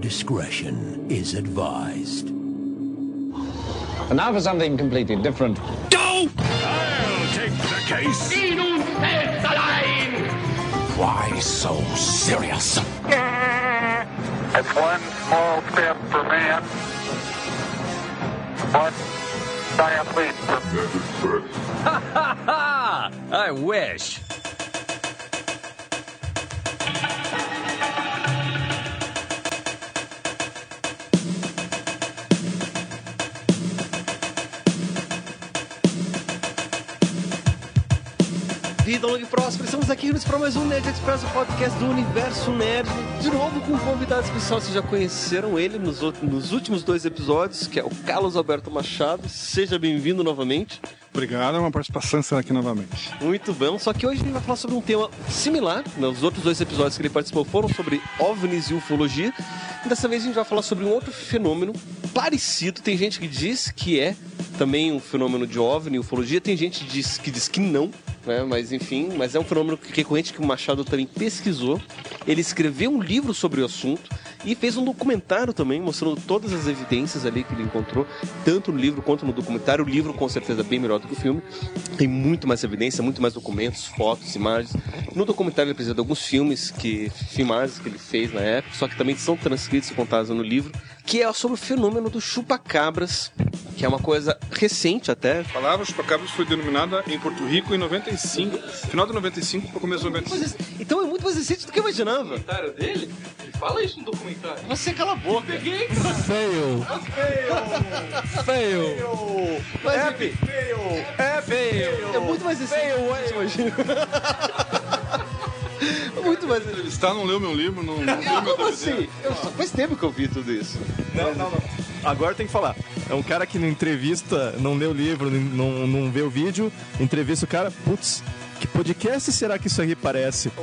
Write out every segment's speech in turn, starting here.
discretion is advised. And now for something completely different. I'll take the case. Why so serious? It's one small step for man, one giant leap for ha ha ha! I wish. Vida longa e próxima, estamos aqui para mais um Nerd Express, o podcast do Universo Nerd. De novo com um convidado especial, vocês já conheceram ele nos, outros- nos últimos dois episódios, que é o Carlos Alberto Machado. Seja bem-vindo novamente. Obrigado, é uma participação estar aqui novamente. Muito bom, só que hoje a gente vai falar sobre um tema similar. né? Os outros dois episódios que ele participou foram sobre OVNIs e ufologia. E dessa vez a gente vai falar sobre um outro fenômeno parecido. Tem gente que diz que é também um fenômeno de OVNI e ufologia, tem gente que diz que, diz que não. Né? Mas enfim, mas é um fenômeno recorrente que o Machado também pesquisou. Ele escreveu um livro sobre o assunto e fez um documentário também, mostrando todas as evidências ali que ele encontrou, tanto no livro quanto no documentário. O livro, com certeza, é bem melhor do que o filme. Tem muito mais evidência, muito mais documentos, fotos, imagens. No documentário ele apresenta alguns filmes, que, filmagens que ele fez na época, só que também são transcritos e contados no livro, que é sobre o fenômeno do chupacabras, que é uma coisa recente até, A palavra chupacabras foi denominada em Porto Rico em 95, final de 95 para começo de 96. Então é muito mais recente do que eu imaginava. documentário dele? Ele fala isso no documentário. Você cala a boca. Peguei, Fail. Fail. Mas, é feio. É fail. É muito mais recente. você imagina. muito mais recente. Está, não leu meu livro, não, não viu meu Como assim? Eu, faz tempo que eu vi tudo isso. Não, não, não. Agora tem que falar. É um cara que não entrevista, não lê o livro, não, não vê o vídeo, entrevista o cara, putz, que podcast será que isso aqui parece?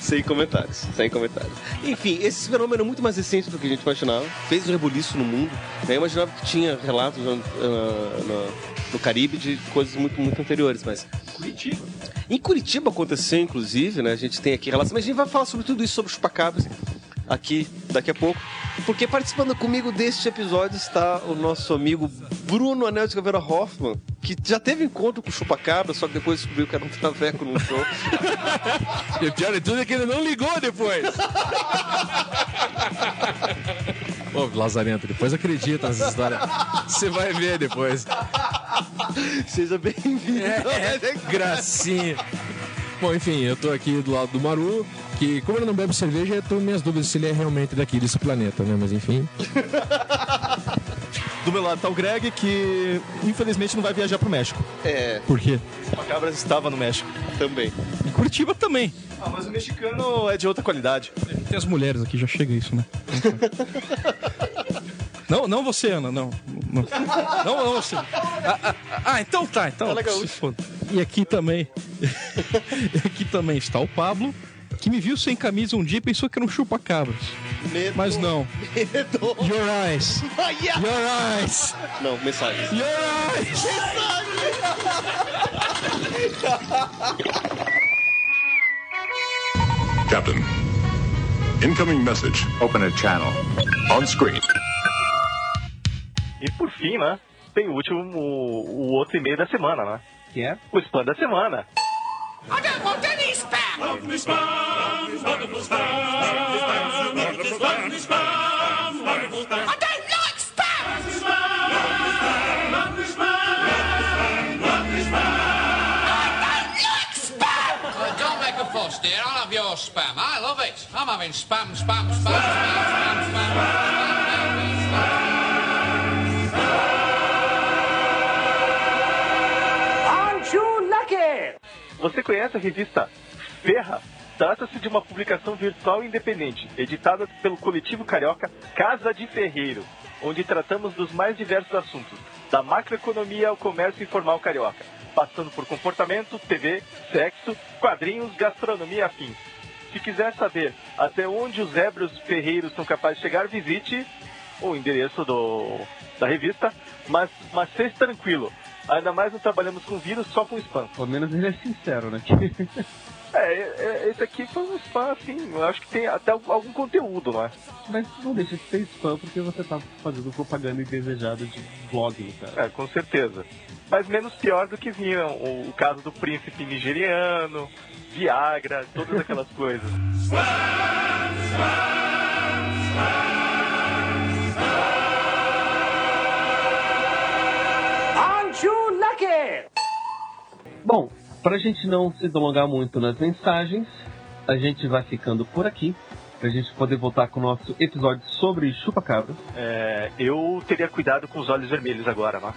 sem comentários, sem comentários. Enfim, esse fenômeno é muito mais recente do que a gente imaginava. Fez um rebuliço no mundo. né? Eu imaginava que tinha relatos ah, no, no Caribe de coisas muito, muito anteriores, mas Curitiba. Em Curitiba aconteceu, inclusive, né? A gente tem aqui relação, mas a gente vai falar sobre tudo isso, sobre os chupacabras, aqui daqui a pouco. Porque participando comigo deste episódio está o nosso amigo Bruno Anel de Caveira Hoffman, que já teve encontro com o chupacabra, só que depois descobriu que era um traveco num show. E o pior de tudo é que ele não ligou depois. Ô, Lazarento, depois acredita nessa história. Você vai ver depois. Seja bem-vindo. É, gracinha. Bom, enfim, eu tô aqui do lado do Maru, que como ele não bebe cerveja, eu com minhas dúvidas se ele é realmente daqui desse planeta, né? Mas enfim. Do meu lado tá o Greg, que infelizmente não vai viajar pro México. É, Por quê? O Cabras estava no México. também. Em Curitiba também. Ah, mas o mexicano é de outra qualidade. Tem as mulheres aqui, já chega isso, né? Não, não você, Ana, não. Não, não, não você. Ah, ah, ah, então tá, então. Ela gaúcha. se foda. E aqui também. e aqui também está o Pablo, que me viu sem camisa um dia e pensou que era um chupa-cabras. Medo. Mas não. Medo. Your eyes. Your eyes. Não, mensagem. Your eyes. Captain, incoming message. Open a channel. On screen. E por fim, né? Tem o último, o, o outro e-mail da semana, né? Que é? O spam da semana. Don't make a fuss, dear. I'll have your spam. I love it. I'm having spam, spam, spam, spam, spam, spam. Você conhece a revista Ferra? Trata-se de uma publicação virtual independente, editada pelo coletivo carioca Casa de Ferreiro, onde tratamos dos mais diversos assuntos, da macroeconomia ao comércio informal carioca, passando por comportamento, TV, sexo, quadrinhos, gastronomia afins. Se quiser saber até onde os ébrios ferreiros são capazes de chegar, visite o endereço do, da revista, mas, mas seja tranquilo. Ainda mais não trabalhamos com vírus, só com spam. Pelo menos ele é sincero, né? É, esse aqui foi um spam, assim, eu acho que tem até algum conteúdo lá. Mas não deixa de ser spam porque você tá fazendo propaganda indesejada de blog, cara. É, com certeza. Mas menos pior do que vinha o caso do príncipe nigeriano, Viagra, todas aquelas coisas. Aren't you lucky? Bom, pra gente não se delongar muito nas mensagens, a gente vai ficando por aqui. Pra gente poder voltar com o nosso episódio sobre chupa-cabra. É, eu teria cuidado com os olhos vermelhos agora, né?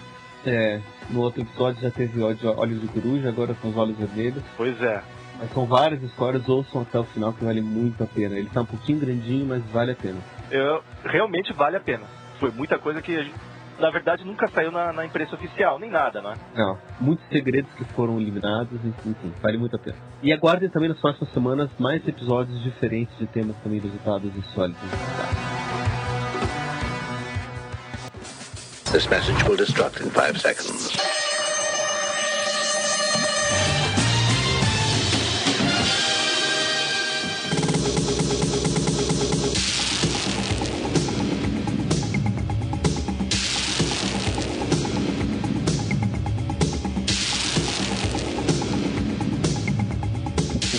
É, no outro episódio já teve olhos de coruja, agora são os olhos vermelhos. Pois é. Mas são várias histórias, ouçam até o final que vale muito a pena. Ele tá um pouquinho grandinho, mas vale a pena. Eu, realmente vale a pena. Foi muita coisa que, a gente, na verdade, nunca saiu na, na imprensa oficial, nem nada, né? Não, muitos segredos que foram eliminados, enfim, vale muito a pena. E aguardem também nas próximas semanas mais episódios diferentes de temas também inusitados e sólidos. This message will destruct in five seconds.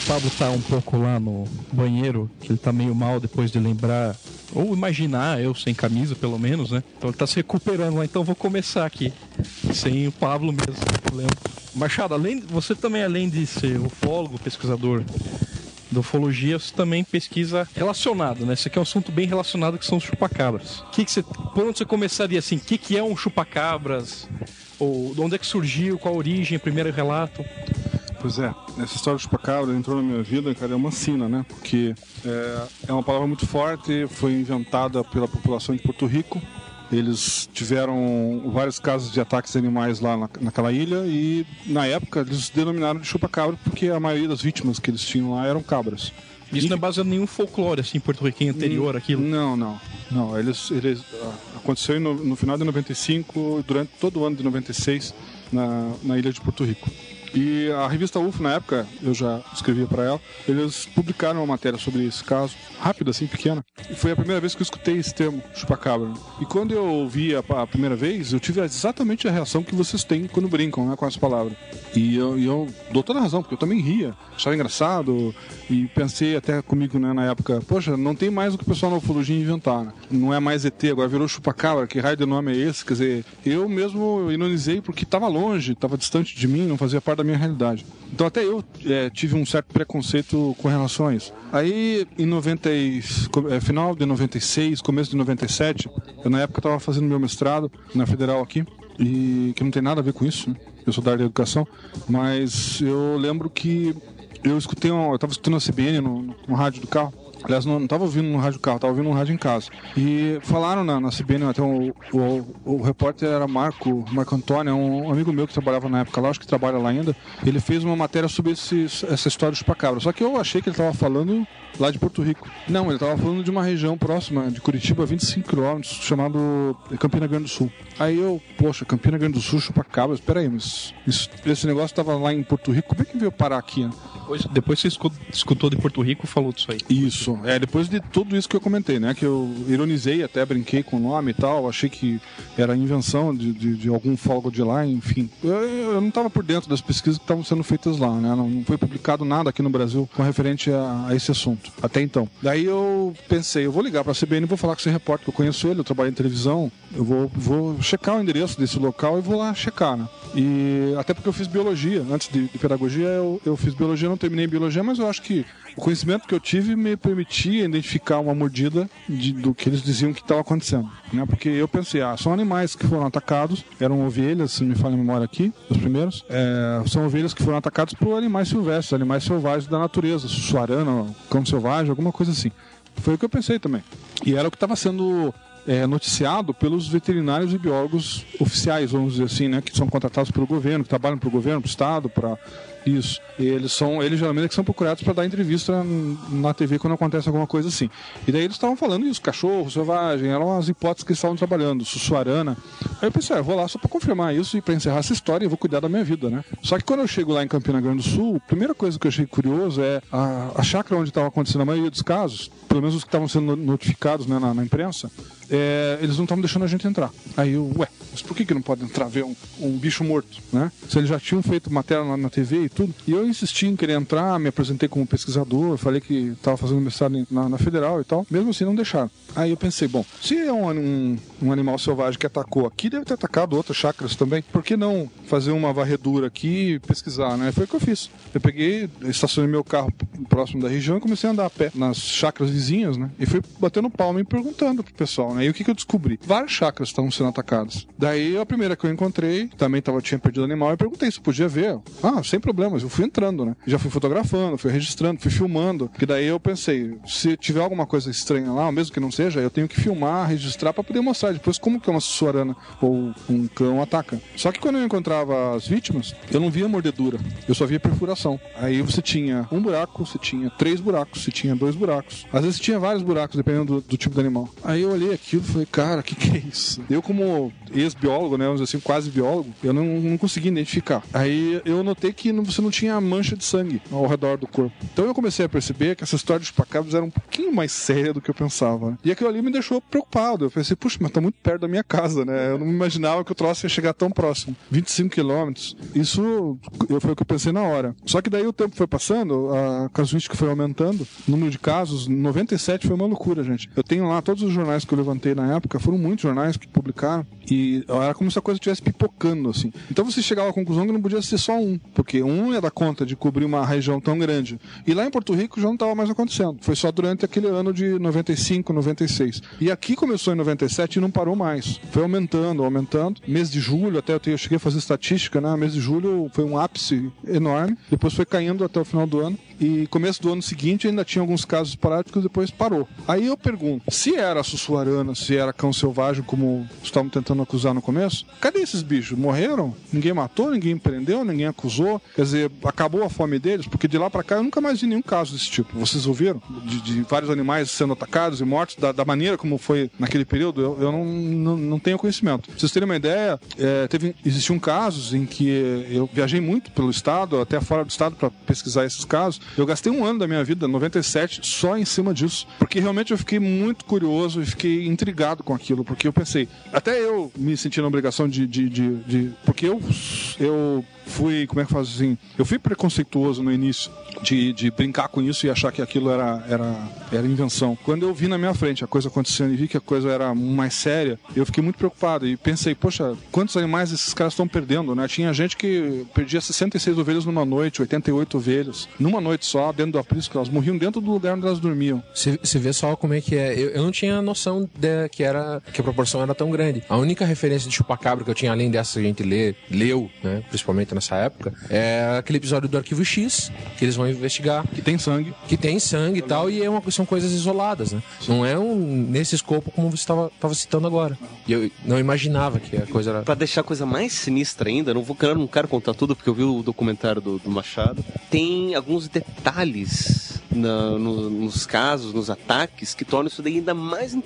Pablo tá um pouco lá no banheiro, que ele tá meio mal depois de lembrar, ou imaginar eu sem camisa, pelo menos, né? Então ele tá se recuperando lá, então vou começar aqui. Sem o Pablo mesmo, problema. Machado, além, você também, além de ser ufólogo, pesquisador da ufologia, você também pesquisa relacionado, né? Esse aqui é um assunto bem relacionado que são os chupacabras. Que que você, por onde você começaria assim? O que, que é um chupacabras? Ou de onde é que surgiu? Qual a origem? Primeiro relato? Pois é, essa história de chupacabra entrou na minha vida, cara, é uma sina, né? Porque é, é uma palavra muito forte, foi inventada pela população de Porto Rico. Eles tiveram vários casos de ataques de animais lá na, naquela ilha e, na época, eles denominaram de chupacabra porque a maioria das vítimas que eles tinham lá eram cabras. Isso não é baseado em nenhum folclore assim porto-riquenho anterior àquilo. Não, não. Não, eles, eles ah, aconteceu no, no final de 95, durante todo o ano de 96 na, na ilha de Porto Rico. E a revista UFO, na época, eu já escrevia para ela, eles publicaram uma matéria sobre esse caso, rápida, assim, pequena. E foi a primeira vez que eu escutei esse termo, chupacabra. E quando eu ouvi a, a primeira vez, eu tive exatamente a reação que vocês têm quando brincam né, com essa palavra. E eu, eu dou toda a razão, porque eu também ria, achava engraçado, e pensei até comigo né, na época, poxa, não tem mais o que o pessoal na ufologia inventar, né? Não é mais ET, agora virou chupacabra, que raio de nome é esse? Quer dizer, eu mesmo ironizei porque estava longe, estava distante de mim, não fazia parte da minha realidade. Então até eu é, tive um certo preconceito com relação a isso. Aí em 90, e- é, final de 96, começo de 97, eu na época estava fazendo meu mestrado na Federal aqui, e que não tem nada a ver com isso, né? eu sou da área de educação, mas eu lembro que eu escutei, um, eu estava escutando a CBN no- no rádio do carro, Aliás, não estava ouvindo no rádio carro, estava ouvindo no rádio em casa. E falaram na, na CBN, até o, o, o repórter era Marco, Marco Antônio, é um amigo meu que trabalhava na época lá, acho que trabalha lá ainda. Ele fez uma matéria sobre esse, essa história do chupacabra. Só que eu achei que ele estava falando lá de Porto Rico. Não, ele estava falando de uma região próxima de Curitiba, a 25 quilômetros, chamado Campina Grande do Sul. Aí eu, poxa, Campina Grande do Sul, chupacabra, espera aí, mas isso- esse negócio estava lá em Porto Rico, como é que veio parar aqui? né? Depois, depois você escu- escutou de Porto Rico falou disso aí. Isso, é, depois de tudo isso que eu comentei, né? Que eu ironizei, até brinquei com o nome e tal, achei que era invenção de, de, de algum fólogo de lá, enfim. Eu, eu não estava por dentro das pesquisas que estavam sendo feitas lá, né? Não, não foi publicado nada aqui no Brasil com referente a, a esse assunto, até então. Daí eu pensei, eu vou ligar para a CBN vou falar com esse repórter, que eu conheço ele, eu trabalho em televisão, eu vou, vou checar o endereço desse local e vou lá checar, né? E até porque eu fiz biologia, antes de, de pedagogia eu, eu fiz biologia, não terminei biologia, mas eu acho que o conhecimento que eu tive me permitia identificar uma mordida de- do que eles diziam que estava acontecendo, né? Porque eu pensei, ah, são animais que foram atacados, eram ovelhas, se me falha a memória aqui, os primeiros, é, são ovelhas que foram atacadas por animais silvestres, animais selvagens da natureza, suarana, cão selvagem, alguma coisa assim. Foi o que eu pensei também. E era o que estava sendo é, noticiado pelos veterinários e biólogos oficiais, vamos dizer assim, né? Que são contratados pelo governo, que trabalham para o governo, para o Estado, para isso. E eles são, eles geralmente é são procurados para dar entrevista na TV quando acontece alguma coisa assim. E daí eles estavam falando isso, cachorro, selvagem, eram as hipóteses que eles estavam trabalhando, sussuarana. Aí eu pensei, ah, vou lá só para confirmar isso e para encerrar essa história eu vou cuidar da minha vida, né? Só que quando eu chego lá em Campina Grande do Sul, a primeira coisa que eu achei curioso é a, a chácara onde estava acontecendo a maioria dos casos, pelo menos os que estavam sendo notificados né, na, na imprensa, é, eles não estavam deixando a gente entrar. Aí eu, ué, mas por que, que não pode entrar ver um, um bicho morto, né? Se eles já tinham feito matéria na, na TV e tudo. E eu insisti em querer entrar, me apresentei como pesquisador, falei que estava fazendo mestrado na, na, Federal e tal. Mesmo assim, não deixaram. Aí eu pensei, bom, se é um, um, um, animal selvagem que atacou aqui, deve ter atacado outras chácaras também. Por que não fazer uma varredura aqui e pesquisar, né? Foi o que eu fiz. Eu peguei, estacionei meu carro próximo da região e comecei a andar a pé nas chácaras vizinhas, né? E fui batendo palma e perguntando pro pessoal, né? E o que, que eu descobri? Várias chácaras estavam sendo atacadas. Daí a primeira que eu encontrei, também tava, tinha perdido animal, e perguntei se podia ver. Ah, sem problemas, eu fui entrando, né? Já fui fotografando, fui registrando, fui filmando. Que daí eu pensei, se tiver alguma coisa estranha lá, mesmo que não seja, eu tenho que filmar, registrar para poder mostrar depois como que uma sussuarana ou um cão ataca. Só que quando eu encontrava as vítimas, eu não via mordedura, eu só via perfuração. Aí você tinha um buraco, você tinha três buracos, você tinha dois buracos. Às vezes tinha vários buracos, dependendo do, do tipo de animal. Aí eu olhei aquilo e falei, cara, o que, que é isso? Eu, como ex-biólogo, né, assim, quase biólogo, eu não, não consegui identificar. Aí eu notei que não, você não tinha mancha de sangue ao redor do corpo. Então eu comecei a perceber que essa história de chupacabras era um pouquinho mais séria do que eu pensava. Né? E aquilo ali me deixou preocupado. Eu pensei, puxa, mas tá muito perto da minha casa, né? Eu não imaginava que o troço ia chegar tão próximo. 25 quilômetros. Isso foi o que eu pensei na hora. Só que daí o tempo foi passando, a casuística foi aumentando, o número de casos, 97 foi uma loucura, gente. Eu tenho lá todos os jornais que eu levantei na época, foram muitos jornais que publicaram, e era como se a coisa estivesse pipocando, assim. Então você chegava à conclusão que não podia ser só um, porque um ia dar conta de cobrir uma região tão grande. E lá em Porto Rico já não estava mais acontecendo. Foi só durante aquele ano de 95, 96. E aqui começou em 97 e não parou mais. Foi aumentando, aumentando. Mês de julho, até eu cheguei a fazer estatística, né? Mês de julho foi um ápice enorme. Depois foi caindo até o final do ano. E começo do ano seguinte ainda tinha alguns casos paráticos, depois parou. Aí eu pergunto, se era sussuarana, se era cão selvagem, como estavam tentando acusar no começo, cadê esses bichos? Morreram? Ninguém matou, ninguém prendeu, ninguém acusou? Quer dizer, acabou a fome deles? Porque de lá para cá eu nunca mais vi nenhum caso desse tipo. Vocês ouviram? De, de vários animais sendo atacados e mortos da, da, maneira como foi naquele período? Eu, eu não, não, não, tenho conhecimento. Pra vocês terem uma ideia, é, teve, existiam casos em que eu viajei muito pelo estado, até fora do estado, para pesquisar esses casos. Eu gastei um ano da minha vida, 97, só em cima disso. Porque realmente eu fiquei muito curioso e fiquei intrigado com aquilo. Porque eu pensei, até eu me senti na obrigação de. de, de, de porque eu, eu fui, como é que faz assim? Eu fui preconceituoso no início de, de brincar com isso e achar que aquilo era, era, era invenção. Quando eu vi na minha frente a coisa acontecendo e vi que a coisa era mais séria, eu fiquei muito preocupado e pensei, poxa, quantos animais esses caras estão perdendo, né? Tinha gente que perdia 66 ovelhas numa noite, 88 ovelhas, numa noite só, dentro do aprisco, elas morriam dentro do lugar onde elas dormiam. Você vê só como é que é. Eu, eu não tinha noção de que era que a proporção era tão grande. A única referência de chupacabra que eu tinha, além dessa que a gente lê, leu, né, principalmente nessa época, é aquele episódio do Arquivo X, que eles vão investigar. Que tem sangue. Que tem sangue e tal, e é uma, são coisas isoladas, né? Não é um nesse escopo como você estava citando agora. E eu não imaginava que a coisa era. Pra deixar a coisa mais sinistra ainda, não vou não quero contar tudo porque eu vi o documentário do, do Machado. Tem alguns detalhes na, no, nos casos, nos ataques, que tornam isso daí ainda mais,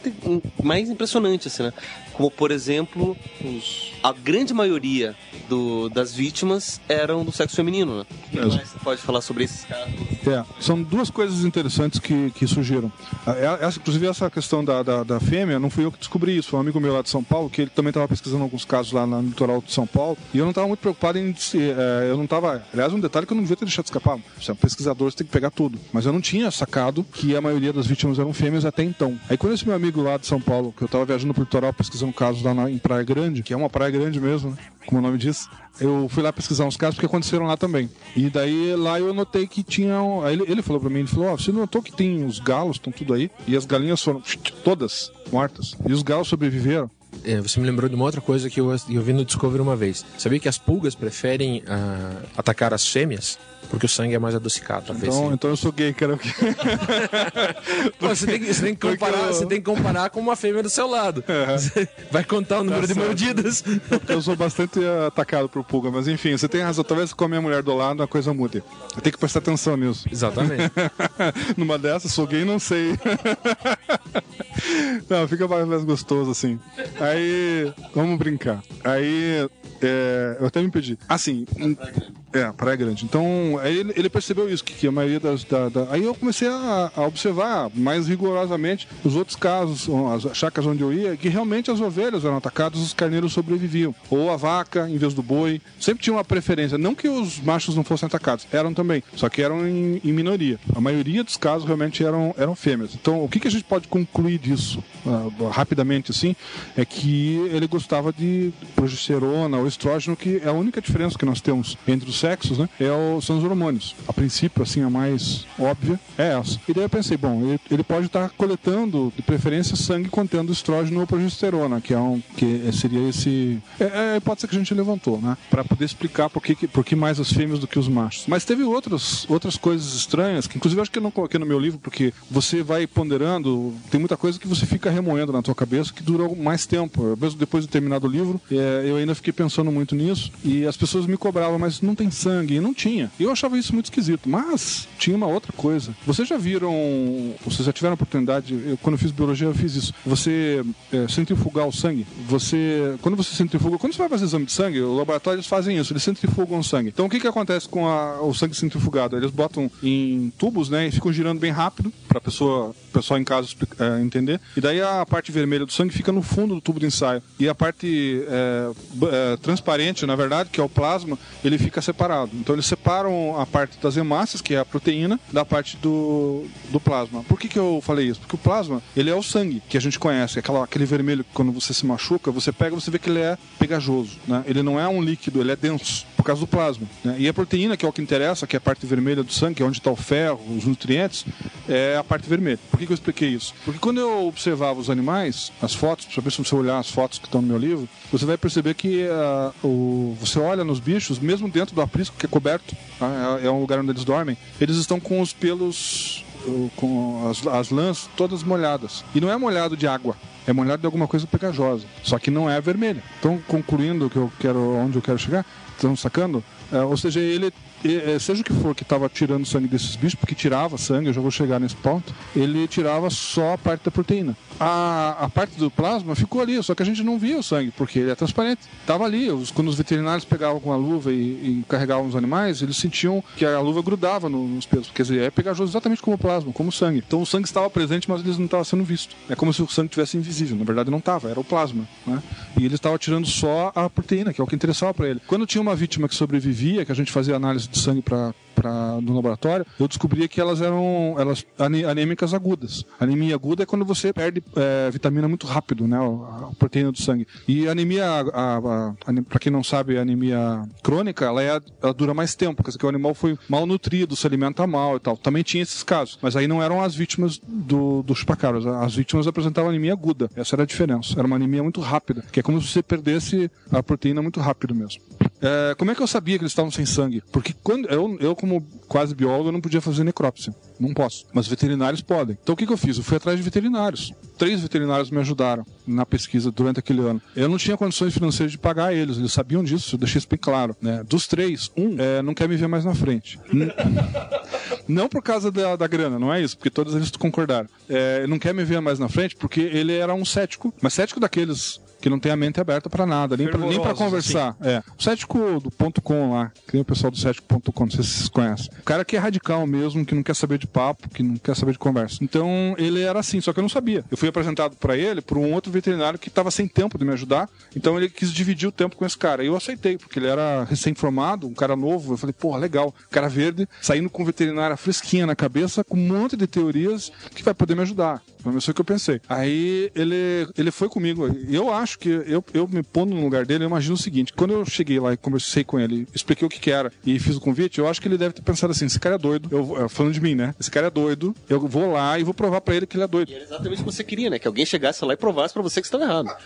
mais impressionante, assim, né? Como, por exemplo, os, a grande maioria do, das vítimas eram do sexo feminino, né? O que mais você pode falar sobre esses casos? É, são duas coisas interessantes que, que surgiram. É, essa, inclusive, essa questão da, da, da, fêmea, não fui eu que descobri isso, foi um amigo meu lá de São Paulo, que ele também estava pesquisando alguns casos lá no litoral de São Paulo, e eu não estava muito preocupado em. É, eu não estava. Aliás, um detalhe que eu não devia ter deixado escapar. Você é um pesquisador, você tem que pegar tudo. Mas eu não tinha sacado que a maioria das vítimas eram fêmeas até então. Aí quando esse meu amigo lá de São Paulo, que eu estava viajando pro litoral pesquisando casos lá na, em Praia Grande, que é uma praia grande mesmo, né? Como o nome diz, eu fui lá pesquisar uns casos porque aconteceram lá também. E daí lá eu notei que tinha. Aí ele, ele falou pra mim, ele falou, ó, oh, você notou que tem os galos, estão tudo aí, e as galinhas foram todas mortas. E os galos sobreviveram. É, você me lembrou de uma outra coisa que eu, eu vi no Discovery uma vez. Sabia que as pulgas preferem ah, atacar as fêmeas? Porque o sangue é mais adocicado. talvez Então, sim. então eu sou gay, cara. Pô, você, tem, que- você tem que comparar, você tem que comparar com uma fêmea do seu lado. Você vai contar o número de Tá certo. mordidas. Eu sou bastante atacado por pulga, mas enfim, você tem razão. Talvez com a minha mulher do lado a coisa mude. Eu tenho que prestar atenção nisso. Exatamente. Numa dessas, sou gay, não sei. não, fica mais, mais gostoso assim. Aí, vamos brincar. Aí, é, eu até me pedi. Assim, é, Praia Grande. Então, ele, ele percebeu isso, que, que a maioria das. Da, da- Aí eu comecei a, a observar mais rigorosamente os outros casos, as chacras onde eu ia, que realmente as ovelhas eram atacadas, os carneiros sobreviviam. Ou a vaca em vez do boi. Sempre tinha uma preferência. Não que os machos não fossem atacados, eram também. Só que eram em, em minoria. A maioria dos casos realmente eram, eram fêmeas. Então, o que, que a gente pode concluir disso, ah, rapidamente assim, é que ele gostava de progesterona ou estrógeno, que é a única diferença que nós temos entre os sexos, né? É o, são os hormônios. A princípio, assim, a mais óbvia é essa. E daí eu pensei, bom, ele, ele pode estar coletando, de preferência, sangue contendo estrógeno ou progesterona, que, é um, que seria esse. É, é a hipótese que a gente levantou, né? Para poder explicar por que, por que mais as fêmeas do que os machos. Mas teve outras, outras coisas estranhas, que inclusive eu acho que eu não coloquei no meu livro, porque você vai ponderando, tem muita coisa que você fica remoendo na tua cabeça que dura mais tempo. Mesmo depois de terminar o livro, é, eu ainda fiquei pensando muito nisso e as pessoas me cobravam, mas não tem sangue. E não tinha. Eu achava isso muito esquisito. Mas tinha uma outra coisa. Vocês já viram, vocês já tiveram oportunidade, eu, quando eu fiz biologia eu fiz isso, você é, centrifugar o sangue, você, quando você centrifuga, quando você vai fazer exame de sangue, os laboratórios fazem isso, eles centrifugam o sangue. Então o que que acontece com a- o sangue centrifugado? Eles botam em tubos, né, e ficam girando bem rápido para a pessoa, pessoal em casa é, entender. E daí a parte vermelha do sangue fica no fundo do tubo de ensaio. E a parte é, é, transparente, na verdade, que é o plasma, ele fica separado. Então eles separam a parte das hemácias, que é a proteína, da parte do, do plasma. Por que, que eu falei isso? Porque o plasma, ele é o sangue que a gente conhece, aquela, aquele vermelho que quando você se machuca, você pega você vê que ele é pegajoso. Né? Ele não é um líquido, ele é denso, por causa do plasma. né? E a proteína, que é o que interessa, que é a parte vermelha do sangue, que é onde está o ferro, os nutrientes, é a parte vermelha. Por que, que eu expliquei isso? Porque quando eu observava os animais, as fotos, principalmente se você olhar as fotos que estão no meu livro, você vai perceber que o, você olha nos bichos, mesmo dentro do aprisco, que é coberto, tá? é, é um lugar onde eles dormem, eles estão com os pelos com as, as lãs todas molhadas. E não é molhado de água, é molhado de alguma coisa pegajosa. Só que não é vermelha. Então, concluindo que eu quero, onde eu quero chegar, estão sacando? É, ou seja, ele, é, seja o que for que estava tirando sangue desses bichos, porque tirava sangue, eu já vou chegar nesse ponto, ele tirava só a parte da proteína. A, a parte do plasma ficou ali, só que a gente não via o sangue, porque ele é transparente. Tava ali, os, quando os veterinários pegavam com a luva e, e carregavam os animais, eles sentiam que a luva grudava no- nos pelos, dizer, é pegajoso exatamente como o plasma, como o sangue. Então o sangue estava presente, mas ele não estava sendo visto. É como se o sangue tivesse invisível, na verdade não estava, era o plasma. Né? E ele estava tirando só a proteína, que é o que interessava para ele. Quando tinha uma vítima que sobrevivia, que a gente fazia análise de sangue para pra, no laboratório, eu descobria que elas eram elas anêmicas agudas. Anemia aguda é quando você perde é, vitamina muito rápido, né? A, proteína do sangue. E anemia, para quem não sabe, anemia crônica, ela, é, ela dura mais tempo, quer dizer que o animal foi mal nutrido, se alimenta mal e tal. Também tinha esses casos, mas aí não eram as vítimas do, do chupacabras. As vítimas apresentavam anemia aguda. Essa era a diferença. Era uma anemia muito rápida, que é como se você perdesse a proteína muito rápido mesmo. É, como é que eu sabia que eles estavam sem sangue? Porque quando eu, eu como quase biólogo, eu não podia fazer necrópsia. Não posso. Mas veterinários podem. Então o que, que eu fiz? Eu fui atrás de veterinários. Três veterinários me ajudaram na pesquisa durante aquele ano. Eu não tinha condições financeiras de pagar eles. Eles sabiam disso. Eu deixei isso bem claro. Né? Dos três, um é, não quer me ver mais na frente. Não por causa da, da grana, não é isso, porque todos eles concordaram. É, não quer me ver mais na frente porque ele era um cético, mas cético daqueles que não tem a mente aberta pra nada, nem Fervorosos, conversar. É. O cético do ponto .com lá, que nem o pessoal do cético.com, não sei se vocês conhecem. O cara que é radical mesmo, que não quer saber de papo, que não quer saber de conversa. Então, ele era assim, só que eu não sabia. Eu fui apresentado pra ele por um outro veterinário que tava sem tempo de me ajudar, então ele quis dividir o tempo com esse cara. E eu aceitei, porque ele era recém-formado, um cara novo. Eu falei, porra, legal. Cara verde, saindo com veterinária fresquinha na cabeça, com um monte de teorias que vai poder me ajudar. Menos foi o que eu pensei. Aí ele, ele foi comigo. E Eu acho que eu, eu me pondo no lugar dele, eu imagino o seguinte: quando eu cheguei lá e conversei com ele, expliquei o que, que era e fiz o convite, eu acho que ele deve ter pensado assim: esse cara é doido. Eu, vou- falando de mim, né? Esse cara é doido. Eu vou lá e vou provar pra ele que ele é doido. Era exatamente o que você queria, né? Que alguém chegasse lá e provasse pra você que você estava errado.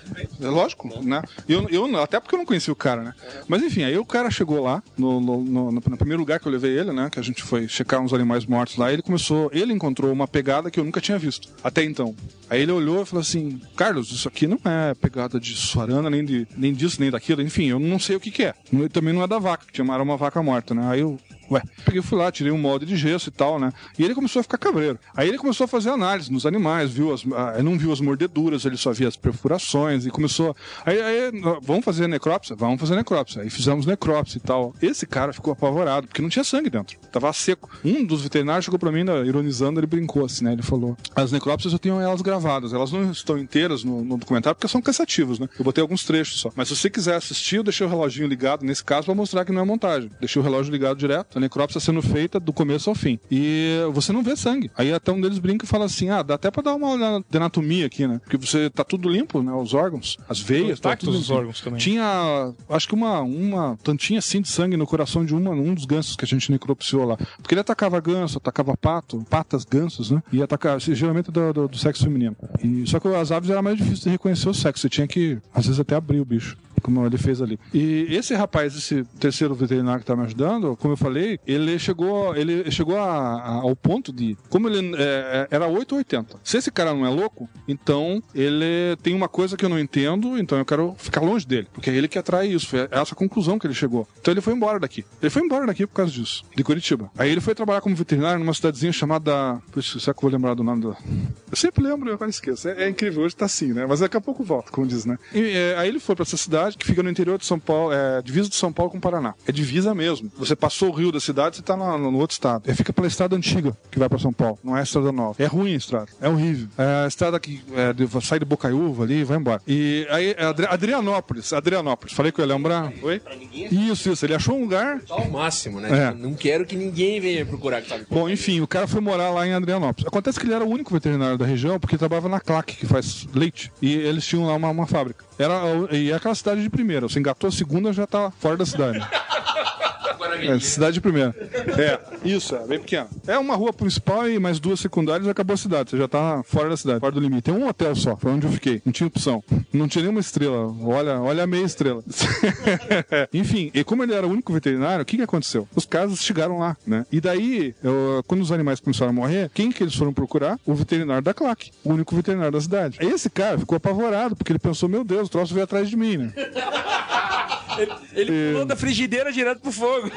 É lógico, né? Eu, eu, até porque eu não conhecia o cara, né? Mas enfim, aí o cara chegou lá, no, no, no- no primeiro lugar que eu levei ele, né? Que a gente foi checar uns animais mortos lá, e ele começou, ele encontrou uma pegada que eu nunca tinha visto, até então. Aí ele olhou e falou assim: Carlos, isso aqui não é pegada de suarana, nem, de, nem disso, nem daquilo, enfim, eu não sei o que, que é. Também não é da vaca, que era uma vaca morta, né? Aí eu. Ué, peguei, fui lá, tirei um molde de gesso e tal, né? E ele começou a ficar cabreiro. Aí ele começou a fazer análise nos animais, viu as, ah, não viu as mordeduras, ele só via as perfurações e começou. Aí, aí nó- vamos fazer necrópsia? Vamos fazer necrópsia. Aí fizemos necrópsia e tal. Esse cara ficou apavorado, porque não tinha sangue dentro. Tava seco. Um dos veterinários chegou pra mim, né, ironizando, ele brincou assim, né? Ele falou: As necrópsias eu tenho elas gravadas, elas não estão inteiras no, no documentário porque são cansativos, né? Eu botei alguns trechos só. Mas se você quiser assistir, eu deixei o reloginho ligado nesse caso pra mostrar que não é montagem. Deixei o relógio ligado direto, a necrópsia sendo feita do começo ao fim. E você não vê sangue. Aí até um deles brinca e fala assim: ah, dá até pra dar uma olhada de anatomia aqui, né? Porque você tá tudo limpo, né? Os órgãos, as veias, tá intactos tudo os órgãos também. Tinha, acho que uma, uma tantinha assim de sangue no coração de uma, um dos gansos que a gente necropsiou lá. Porque ele atacava ganso, atacava pato, patas gansos, né? E atacava, geralmente do, do, do sexo feminino. E, só que as aves era mais difícil de reconhecer o sexo. Você tinha que, às vezes, até abrir o bicho. Como ele fez ali. E esse rapaz, esse terceiro veterinário que tá me ajudando, como eu falei, ele chegou, ele chegou a- a- ao ponto de. Como ele é, é, era 8 ou 80. Se esse cara não é louco, então ele tem uma coisa que eu não entendo, então eu quero ficar longe dele. Porque é ele que atrai isso. Foi essa conclusão que ele chegou. Então ele foi embora daqui. Ele foi embora daqui por causa disso. De Curitiba. Aí ele foi trabalhar como veterinário numa cidadezinha chamada. Puxa, será que eu vou lembrar do nome do. Eu sempre lembro e agora esqueço. É, é incrível, hoje tá assim, né? Mas daqui a pouco volta, como diz, né? E, é, aí ele foi pra essa cidade que fica no interior de São Paulo, é divisa de São Paulo com o Paraná. É divisa mesmo. Você passou o rio da cidade, você tá na- no, outro estado. É, fica pela estrada antiga que vai pra São Paulo, não é a estrada nova. É ruim a estrada, é horrível. É a estrada que é, de- sai de Bocaiúva ali e vai embora. E aí, é Adri- Adrianópolis, Adrianópolis. Falei que eu ia lembrar? Oi? Isso, isso. Ele achou um lugar. Só o máximo, né? É. Tipo, Não quero que ninguém venha procurar que sabe. Bom, enfim, o cara foi morar lá em Adrianópolis. Acontece que ele era o único veterinário da região porque trabalhava na Claque, que faz leite. E eles tinham lá uma, uma fábrica. Era, e é aquela cidade de primeira. Você engatou a segunda, já tá fora da cidade. É, cidade de primeira. É, isso, é bem pequena. É uma rua principal e mais duas secundárias e acabou a cidade. Você já tá fora da cidade, fora do limite. Tem um hotel só, foi onde eu fiquei. Não tinha opção. Não tinha nenhuma estrela. Olha, olha a meia estrela. Enfim, e como ele era o único veterinário, o que, que aconteceu? Os casos chegaram lá, né? E daí, eu- quando os animais começaram a morrer, quem que eles foram procurar? O veterinário da claque, o único veterinário da cidade. Esse cara ficou apavorado, porque ele pensou, meu Deus, o troço veio atrás de mim, né? Ele pulou da frigideira direto pro fogo.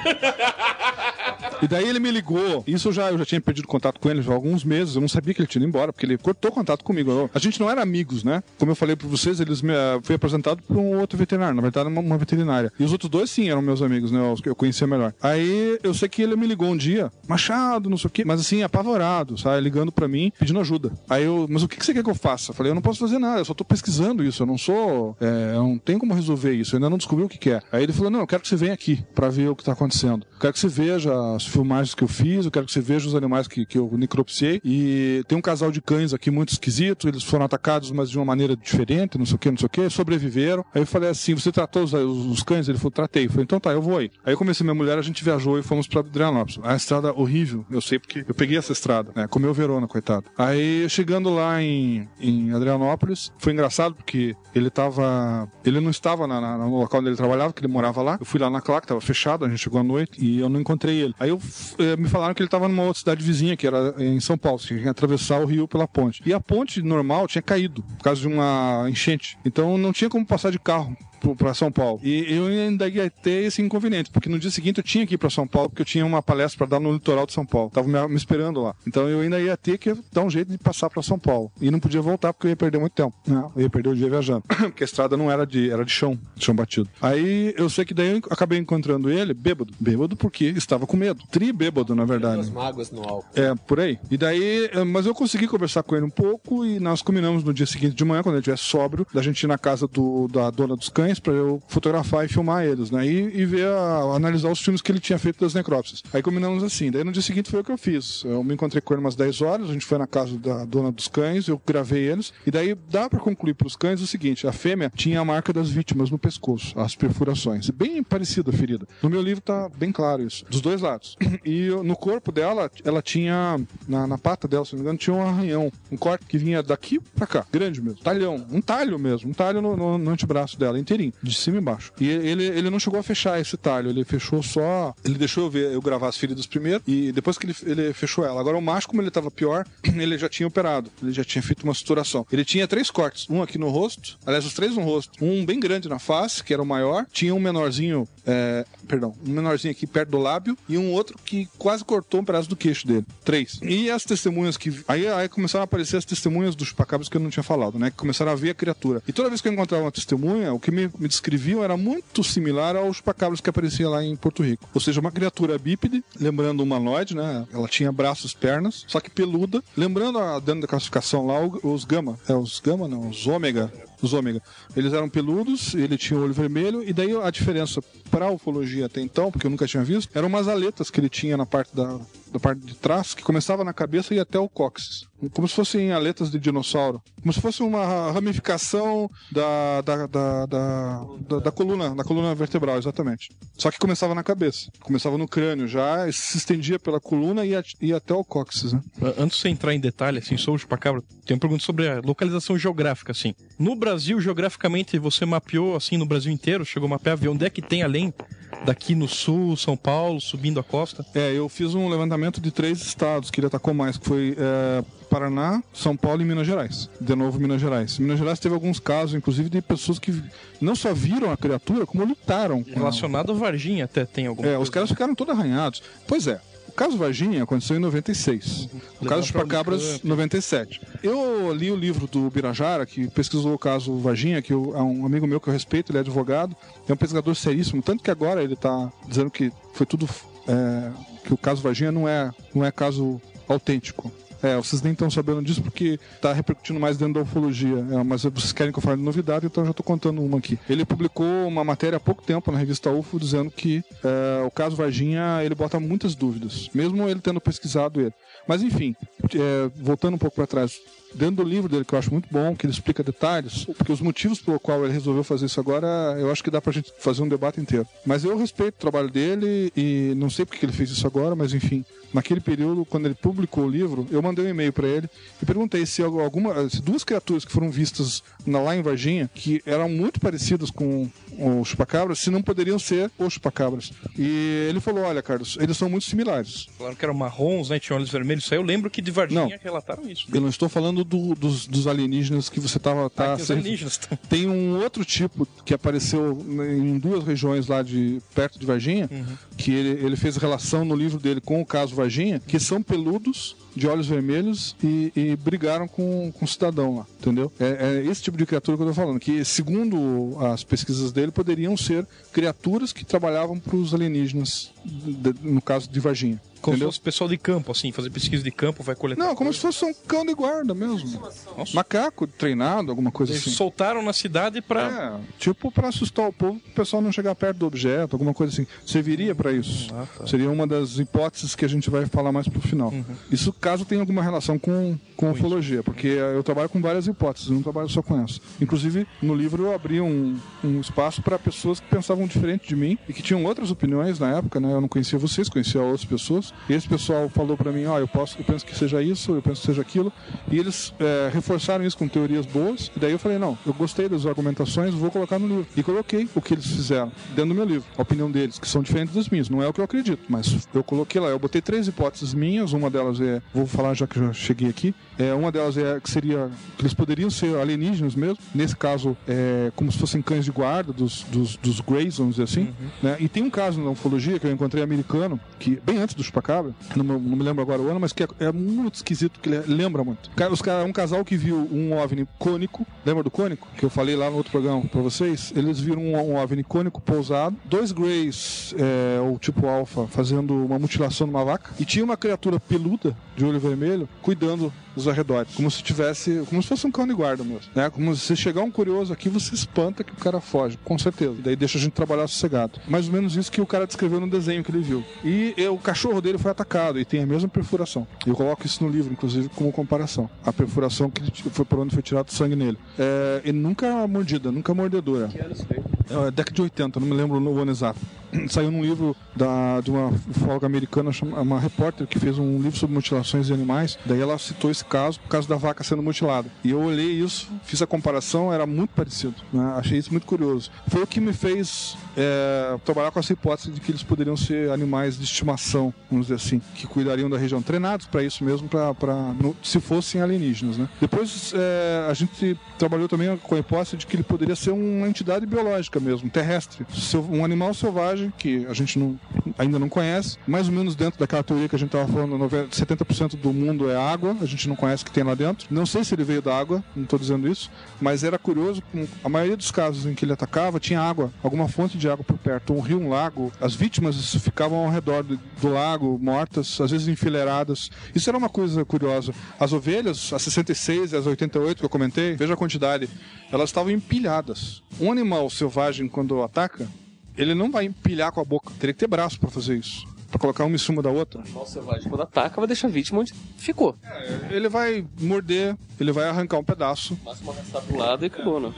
E daí ele me ligou. Isso eu já, eu já tinha perdido contato com ele há alguns meses. Eu não sabia que ele tinha ido embora, porque ele cortou contato comigo. Eu- a gente não era amigos, né? Como eu falei pra vocês, eles me, eh, fui apresentado por um outro veterinário, na verdade, uma, uma veterinária. E os outros dois, sim, eram meus amigos, né? Os que eu conhecia melhor. Aí eu sei que ele me ligou um dia, Machado, não sei o quê, mas assim, apavorado, sabe? Ligando pra mim, pedindo ajuda. Aí eu, mas o que que você quer que eu faça? Eu falei, eu não posso fazer nada, eu só tô pesquisando isso, eu não sou. é, eu não tenho como resolver isso, eu ainda não descobri o que, que é. Aí ele falou, não, eu quero que você venha aqui pra ver o que tá acontecendo. Eu quero que você veja as filmagens que eu fiz, eu quero que você veja os animais que, que eu necropsiei. E tem um casal de cães aqui muito esquisito, eles foram atacados, mas de uma maneira diferente, não sei o que, não sei o que, sobreviveram. Aí eu falei assim, você tratou os, os- cães? Ele falou, tratei. Eu falei, então tá, eu vou aí. Aí eu comecei minha mulher, a gente viajou e fomos pra Adrianópolis. A estrada horrível, eu sei porque eu peguei essa estrada, né? Comeu Verona, coitado. Aí chegando lá em, em Adrianópolis, foi engraçado porque ele tava. Ele não estava na- na- no local onde ele trabalhava, que ele morava lá. Eu fui lá na Claque, tava fechado, a gente chegou à noite e eu não encontrei ele. Aí eu, eh, me falaram que ele tava numa outra cidade vizinha, que era em São Paulo. Você tinha que atravessar o rio pela ponte. E a ponte normal tinha caído por causa de uma enchente. Então não tinha como passar de carro pra São Paulo. E eu ainda ia ter esse inconveniente, porque no dia seguinte eu tinha que ir pra São Paulo, porque eu tinha uma palestra pra dar no litoral de São Paulo. Tava me, me esperando lá. Então eu ainda ia ter que dar um jeito de passar pra São Paulo. E não podia voltar porque eu ia perder muito tempo. né? Eu ia perder o dia viajando. porque a estrada não era de, era de chão, de chão batido. Aí eu sei que daí eu acabei encontrando ele bêbado. Bêbado porque estava com medo. Tri bêbado, na verdade. As mágoas no álcool. É, por aí. E daí, eh, mas eu consegui conversar com ele um pouco e nós combinamos no dia seguinte de manhã, quando ele estivesse sóbrio, da gente ir na casa do, da dona dos cães cães para eu fotografar e filmar eles, né? E, e ver, a- analisar os filmes que ele tinha feito das necrópsias. Aí combinamos assim. Daí no dia seguinte foi o que eu fiz. Eu me encontrei com ele umas 10 horas, a gente foi na casa da dona dos cães, eu gravei eles. E daí dá para concluir pros cães o seguinte: a fêmea tinha a marca das vítimas no pescoço, as perfurações. Bem parecida a ferida. No meu livro tá bem claro isso, dos dois lados. E no corpo dela, ela tinha, na, na pata dela, se não me engano, tinha um arranhão, um corte que vinha daqui pra cá, grande mesmo, talhão, um talho mesmo, um talho no, no, no antebraço dela, inteirinho, de cima e embaixo. E ele, ele não chegou a fechar esse talho, ele fechou só. Ele deixou eu ver, eu gravar as feridas primeiro, e depois que ele, ele fechou ela. Agora o macho, como ele tava pior, ele já tinha operado, ele já tinha feito uma suturação. Ele tinha três cortes, um aqui no rosto, aliás, os três no rosto, um bem grande na face, que era o maior, tinha um menorzinho, é, perdão, um menorzinho aqui perto do lábio, e um outro que quase cortou um pedaço do queixo dele. Três. E as testemunhas que. Aí, aí começaram a aparecer as testemunhas dos chupacabras que eu não tinha falado, né? Que começaram a ver a criatura. E toda vez que eu encontrava uma testemunha, o que me, me descreviam era muito similar aos chupacabras que aparecia lá em Porto Rico. Ou seja, uma criatura bípede, lembrando um humanoide, né? Ela tinha braços, pernas, só que peluda. Lembrando, a, dentro da classificação lá, os gama. É os gama, não, os ômega. Os ômega. Eles eram peludos, ele tinha o olho vermelho, e daí a diferença a ufologia até então, porque eu nunca tinha visto, eram umas aletas que ele tinha na parte da, da parte de trás, que começava na cabeça e ia até o cóccix. Como se fossem aletas de dinossauro. Como se fosse uma ramificação da, da, da, da, da- coluna, da coluna vertebral, exatamente. Só que começava na cabeça. Começava no crânio já, se estendia pela coluna e ia, ia até o cóccix, né? Antes de você entrar em detalhe, assim, sobre o chupacabra, tem uma pergunta sobre a localização geográfica, assim. No Brasil, geograficamente, você mapeou, assim, no Brasil inteiro, chegou a mapear, ver onde é que tem além daqui no sul, São Paulo, subindo a costa? É, eu fiz um levantamento de três estados que ele atacou mais, que foi é, Paraná, São Paulo e Minas Gerais. De novo, Minas Gerais. Minas Gerais teve alguns casos, inclusive, de pessoas que não só viram a criatura, como lutaram com ela. Relacionado a Varginha até tem alguma É, coisa. os caras ficaram todos arranhados. Pois é. O caso Varginha aconteceu em 96. O caso Chupacabras, Unicamp. 97. Eu li o livro do Birajara, que pesquisou o caso Varginha, que eu- é um amigo meu que eu respeito, ele é advogado, é um pesquisador seríssimo, tanto que agora ele está dizendo que foi tudo. é, que o caso Varginha não é, não é caso autêntico. É, vocês nem estão sabendo disso porque está repercutindo mais dentro da ufologia. É, mas vocês querem que eu fale de novidade, então eu já estou contando uma aqui. Ele publicou uma matéria há pouco tempo na revista UFO dizendo que é, o caso Varginha ele bota muitas dúvidas, mesmo ele tendo pesquisado ele. Mas enfim, é, voltando um pouco para trás, dentro do livro dele, que eu acho muito bom, que ele explica detalhes, porque os motivos pelo qual ele resolveu fazer isso agora, eu acho que dá pra gente fazer um debate inteiro. Mas eu respeito o trabalho dele e não sei porque ele fez isso agora, mas enfim, naquele período, quando ele publicou o livro, eu mandei um e-mail para ele e perguntei se alguma, se duas criaturas que foram vistas na, lá em Varginha, que eram muito parecidas com o chupacabras, se não poderiam ser os chupacabras. E ele falou: Olha, Carlos, eles são muito similares. Falaram que eram marrons, né? Tinham olhos vermelhos. Isso aí eu lembro que de Varginha relataram isso. Eu não estou falando do- dos, dos alienígenas que você estava. Tá, Ah, que os se- alienígenas. Tem um outro tipo que apareceu em duas regiões lá de perto de Varginha, Uhum. que ele, ele fez relação no livro dele com o caso Varginha, que são peludos de olhos vermelhos e, e brigaram com, com o cidadão lá, entendeu? É, é esse tipo de criatura que eu tô falando, que segundo as pesquisas dele, poderiam ser criaturas que trabalhavam para os alienígenas, no caso de Varginha. Como entendeu? se fosse pessoal de campo, assim, fazer pesquisa de campo, vai coletar. Não, como se fosse um cão de guarda mesmo. Macaco treinado, alguma coisa Eles assim. soltaram na cidade pra. É, tipo pra assustar o povo, o pessoal não chegar perto do objeto, alguma coisa assim. Serviria pra isso. Ah, tá. Seria uma das hipóteses que a gente vai falar mais pro final. Uhum. Isso caso tenha alguma relação com, com ufologia, porque eu trabalho com várias hipóteses, não trabalho só com essa. Inclusive, no livro eu abri um, um espaço para pessoas que pensavam diferente de mim e que tinham outras opiniões na época, né? Eu não conhecia vocês, conhecia outras pessoas. Esse pessoal falou para mim, ó, eu posso, eu penso que seja isso, eu penso que seja aquilo. E eles é, reforçaram isso com teorias boas. E daí eu falei, não, eu gostei das argumentações, vou colocar no livro. E coloquei o que eles fizeram dentro do meu livro, a opinião deles, que são diferentes das minhas. Não é o que eu acredito, mas eu coloquei lá. Eu botei três hipóteses minhas. Uma delas é, vou falar já que já cheguei aqui. É, uma delas é que seria que eles poderiam ser alienígenas mesmo. Nesse caso, é como se fossem cães de guarda dos, dos, dos dizer assim. Né? E tem um caso na ufologia que eu encontrei americano, que bem antes do Chupacabra, não, não me lembro agora o ano, mas que é, é muito esquisito, que lembra muito. Os um casal que viu um OVNI cônico, lembra do cônico? Que eu falei lá no outro programa pra vocês. Eles viram um, um OVNI cônico pousado, dois Greys, é, ou tipo Alpha, fazendo uma mutilação numa vaca, e tinha uma criatura peluda, de olho vermelho, cuidando dos arredores, como se tivesse, como se fosse um cão de guarda mesmo, né? Como se chegar um curioso aqui, você espanta que o cara foge, com certeza. E daí deixa a gente trabalhar sossegado. Mais ou menos isso que o cara descreveu no desenho que ele viu. E o cachorro dele foi atacado e tem a mesma perfuração. Eu coloco isso no livro, inclusive, como comparação. A perfuração que ele foi por onde foi tirado sangue nele. É, e nunca mordida, nunca mordedora. É, década de 80, não me lembro o ano exato. Saiu num livro da, de uma ufóloga americana, uma repórter que fez um livro sobre mutilações de animais. Daí ela citou esse caso, por causa da vaca sendo mutilada. E eu olhei isso, fiz a comparação, era muito parecido. né? Achei isso muito curioso. Foi o que me fez é, trabalhar com essa hipótese de que eles poderiam ser animais de estimação, vamos dizer assim, que cuidariam da região, treinados para isso mesmo, pra, pra, no- se fossem alienígenas. Né? Depois é, a gente trabalhou também com a hipótese de que ele poderia ser uma entidade biológica mesmo, terrestre, um animal selvagem que a gente não- ainda não conhece, mais ou menos dentro daquela teoria que a gente estava falando, 90 70% do mundo é água, a gente não conhece o que tem lá dentro. Não sei se ele veio da água, não estou dizendo isso, mas era curioso, a maioria dos casos em que ele atacava tinha água, alguma fonte de água por perto, um rio, um lago. As vítimas ficavam ao redor do, do lago, mortas, às vezes enfileiradas. Isso era uma coisa curiosa. As ovelhas, as 66 e as 88 que eu comentei, veja a quantidade, elas estavam empilhadas. Um animal selvagem, quando ataca, ele não vai empilhar com a boca. Teria que ter braço para fazer isso. Pra colocar uma em cima da outra. O selvagem, quando ataca, vai deixar a vítima onde ficou. Ele vai morder, ele vai arrancar um pedaço. Máximo arrastar pro lado e acabou, né?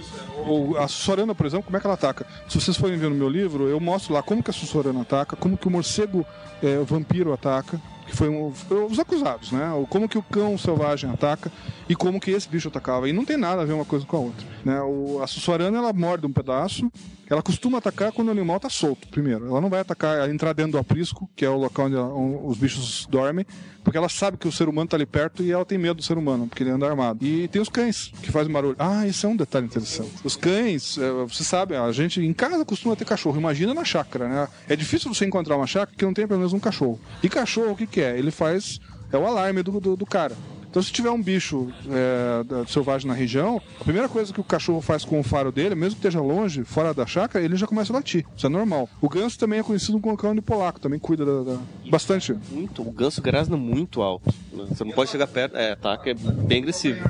Ou a Sussorana, por exemplo, como é que ela ataca? Se vocês forem ver no meu livro, eu mostro lá como que a Sussorana ataca, como que o morcego é, o vampiro ataca, que foi um, os acusados, né? Ou como que o cão selvagem ataca e como que esse bicho atacava. E não tem nada a ver uma coisa com a outra. Né? O, a Sussorana, ela morde um pedaço, ela costuma atacar quando o animal está solto, primeiro. Ela não vai atacar, entrar dentro do aprisco, que é o local onde ela- os bichos dormem, porque ela sabe que o ser humano está ali perto e ela tem medo do ser humano, porque ele anda armado. E tem os cães, que fazem barulho. Ah, esse é um detalhe interessante. Os cães, é, você sabe, a gente em casa costuma ter cachorro. Imagina na chácara, né? É difícil você encontrar uma chácara que não tenha pelo menos um cachorro. E cachorro, o que, que é? Ele faz. É o alarme do, do, do cara. Então, se tiver um bicho é, selvagem na região, a primeira coisa que o cachorro faz com o faro dele, mesmo que esteja longe, fora da chácara, ele já começa a latir. Isso é normal. O ganso também é conhecido como cão de polaco, também cuida da, da- bastante. Muito. O ganso grasna muito alto. Você não pode chegar perto. É, ataca é bem agressivo.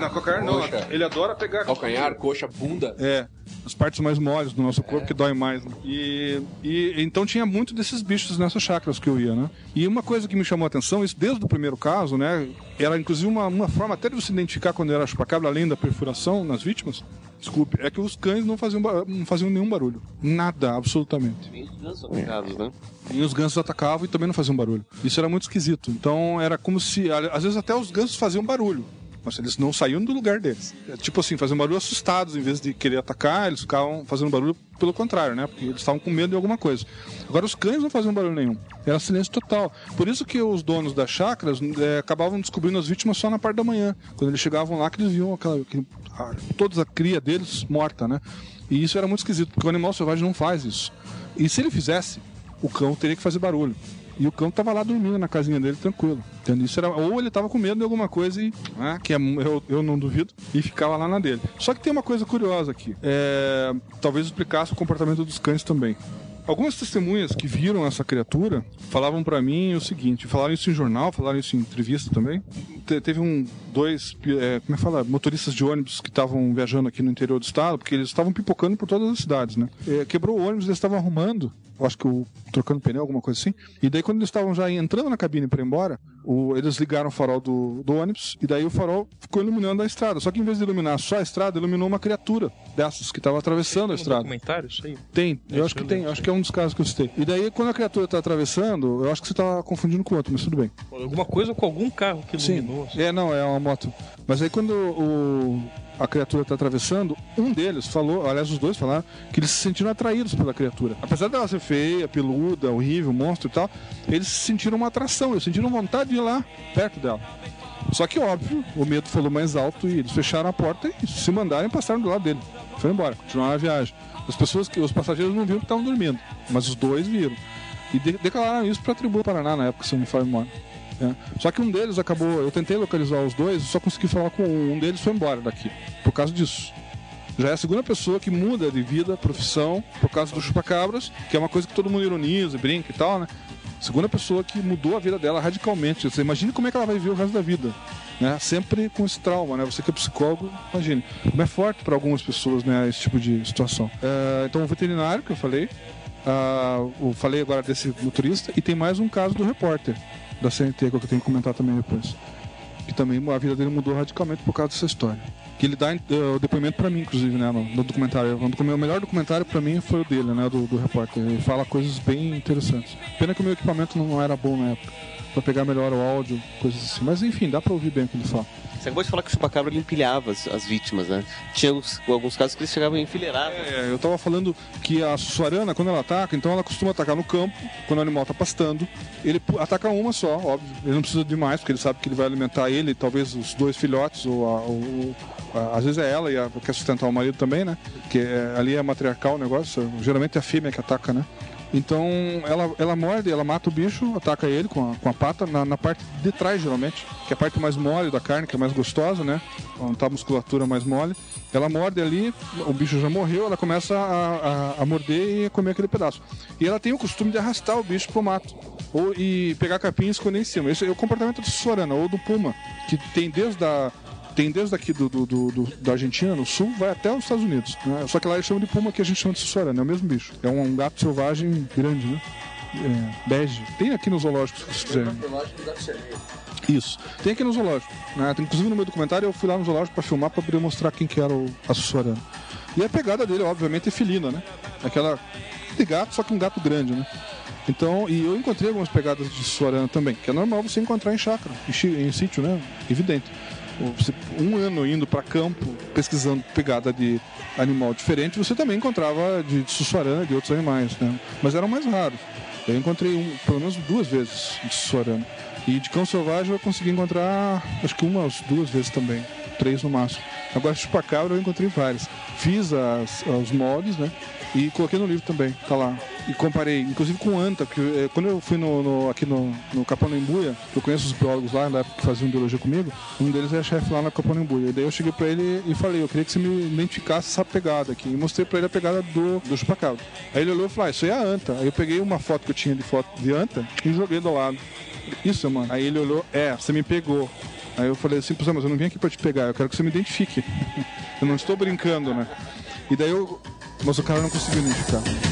Não, calcanhar não. Ele adora pegar. Calcanhar, coxa, bunda. É, as partes mais moles do nosso corpo que dói mais. né? E, e então tinha muito desses bichos nessas chácaras que eu ia, né? E uma coisa que me chamou a atenção, isso desde o primeiro caso, né? Era inclusive uma, uma forma até de você identificar quando era chupacabra, além da perfuração nas vítimas. Desculpe, é que os cães não faziam, não faziam nenhum barulho. Nada, absolutamente. Bem ganso atacados, né? E os gansos atacavam e também não faziam barulho. Isso era muito esquisito. Então era como se. Às vezes até os gansos faziam barulho. Mas eles não saíam do lugar deles. É, Tipo assim, faziam barulho assustados, em vez de querer atacar, eles ficavam fazendo barulho pelo contrário, né? Porque eles estavam com medo de alguma coisa. Agora os cães não faziam barulho nenhum. Era silêncio total. Por isso que os donos das chácaras é, acabavam descobrindo as vítimas só na parte da manhã. Quando eles chegavam lá, que eles viam aquela, aquele, a, toda a cria deles morta, né? E isso era muito esquisito, porque o animal selvagem não faz isso. E se ele fizesse, o cão teria que fazer barulho. E o cão tava lá dormindo na casinha dele, tranquilo. Entende? Isso era, ou ele tava com medo de alguma coisa, e, né, que é, eu, eu não duvido, e ficava lá na dele. Só que tem uma coisa curiosa aqui. É, talvez explicasse o comportamento dos cães também. Algumas testemunhas que viram essa criatura falavam pra mim o seguinte, falaram isso em jornal, falaram isso em entrevista também. Te- teve um, dois, é, como é que fala, motoristas de ônibus que estavam viajando aqui no interior do estado, porque eles estavam pipocando por todas as cidades, né? É, quebrou o ônibus, eles estavam arrumando, acho que o, trocando pneu, alguma coisa assim. E daí quando eles estavam já entrando na cabine para ir embora, o- eles ligaram o farol do, do ônibus e daí o farol ficou iluminando a estrada. Só que em vez de iluminar só a estrada, iluminou uma criatura dessas que estava atravessando a estrada. Documentário, isso aí? Tem, eu acho que tem, eu acho que é um dos casos que eu citei. E daí, quando a criatura tá atravessando, eu acho que você tá confundindo com outro, mas tudo bem. Alguma coisa com algum carro que iluminou. É, não, é uma moto. Mas aí quando o, a criatura tá atravessando, um deles falou, aliás, os dois falaram, que eles se sentiram atraídos pela criatura. Apesar dela ser feia, peluda, horrível, monstro e tal, eles sentiram uma atração, eles sentiram vontade de ir lá, perto dela. Só que, óbvio, o medo falou mais alto e eles fecharam a porta e se mandaram e passaram do lado dele. Foi embora, continuaram a viagem. As pessoas os passageiros não viram que estavam dormindo, mas os dois viram. E de- declararam isso pra tribo do Paraná na época, se não me falha a memória. É. Só que um deles acabou. Eu tentei localizar os dois, só consegui falar com um. Um deles foi embora daqui, por causa disso. Já é a segunda pessoa que muda de vida, profissão, por causa do chupacabras, que é uma coisa que todo mundo ironiza brinca e tal, né? Segunda pessoa que mudou a vida dela radicalmente. Você imagine como é que ela vai viver o resto da vida. Né? Sempre com esse trauma, né? Você que é psicólogo, imagine. Como é forte para algumas pessoas, né? Esse tipo de situação. É, então, o veterinário que eu falei, ah, eu falei agora desse motorista, e tem mais um caso do repórter da CNT que eu tenho que comentar também depois. Que também a vida dele mudou radicalmente por causa dessa história. Que ele dá eh, o depoimento pra mim, inclusive, né, no, no documentário. O, melhor documentário pra mim foi o dele, né, do, do repórter. Ele fala coisas bem interessantes. Pena que o meu equipamento não era bom na época. Pra pegar melhor o áudio, coisas assim. Mas enfim, dá pra ouvir bem o que ele fala. Você acabou de falar que o chupacabra ele empilhava as, as vítimas, né? Tinha alguns, alguns casos que eles chegavam a enfileirar. É, eu tava falando que a suarana, quando ela ataca, então ela costuma atacar no campo, quando o animal tá pastando. Ele ataca uma só, óbvio. Ele não precisa de mais, porque ele sabe que ele vai alimentar ele, talvez os dois filhotes, ou, a- ou- a- às vezes é ela e a, quer sustentar o marido também, né? Que é- ali é matriarcal o negócio, geralmente é a fêmea que ataca, né? Então ela, ela morde, ela mata o bicho, ataca ele com a, com a pata na, na parte de trás, geralmente, que é a parte mais mole da carne, que é mais gostosa, né? Onde tá a musculatura mais mole. Ela morde ali, o bicho já morreu, ela começa a, a, a morder e comer aquele pedaço. E ela tem o costume de arrastar o bicho pro mato. Ou, e pegar capim e esconder em cima. Esse é o comportamento do Sorana ou do Puma, que tem desde a, tem desde aqui do, do- do- do- da Argentina, no sul, vai até os Estados Unidos. né? Só que lá eles chamam de puma, que a gente chama de sussurana, é o mesmo bicho. É um, um gato selvagem grande, né? É, bege. Tem aqui nos zoológicos, se vocês quiserem. Isso. Tem aqui no zoológico. Né? Tem- Inclusive no meu documentário eu fui lá no zoológico pra filmar pra poder mostrar quem que era o, a sussurana. E a pegada dele, obviamente, é felina, né? Aquela de gato, só que um gato grande, né? Então, e eu encontrei algumas pegadas de sussurana também, que é normal você encontrar em chácara, em, em sítio, né? Evidente. Um ano indo para campo, pesquisando pegada de animal diferente, você também encontrava de, de sussuarana de outros animais, né? Mas eram mais raros. Eu encontrei um, pelo menos duas vezes de sussuarana. E de cão selvagem eu consegui encontrar, acho que umas duas vezes também. Três no máximo. Agora, chupacabra eu encontrei várias. Fiz as, os moldes, né? E coloquei no livro também, tá lá. E comparei, inclusive com anta, porque eh, quando eu fui no, no- aqui no, no Caponembuia, que eu conheço os biólogos lá, na época que faziam biologia comigo, um deles é chefe lá na Caponembuia. E daí eu cheguei pra ele e falei, eu queria que você me identificasse essa pegada aqui. E mostrei pra ele a pegada do, do chupacabra. Aí ele olhou e falou, ah, isso aí é a anta. Aí eu peguei uma foto que eu tinha de foto de anta e joguei do lado. Isso, mano. Aí ele olhou, é, você me pegou. Aí eu falei assim, "Professor, mas eu não vim aqui pra te pegar, eu quero que você me identifique. eu não estou brincando, né? E daí eu. Mas o cara não conseguiu identificar.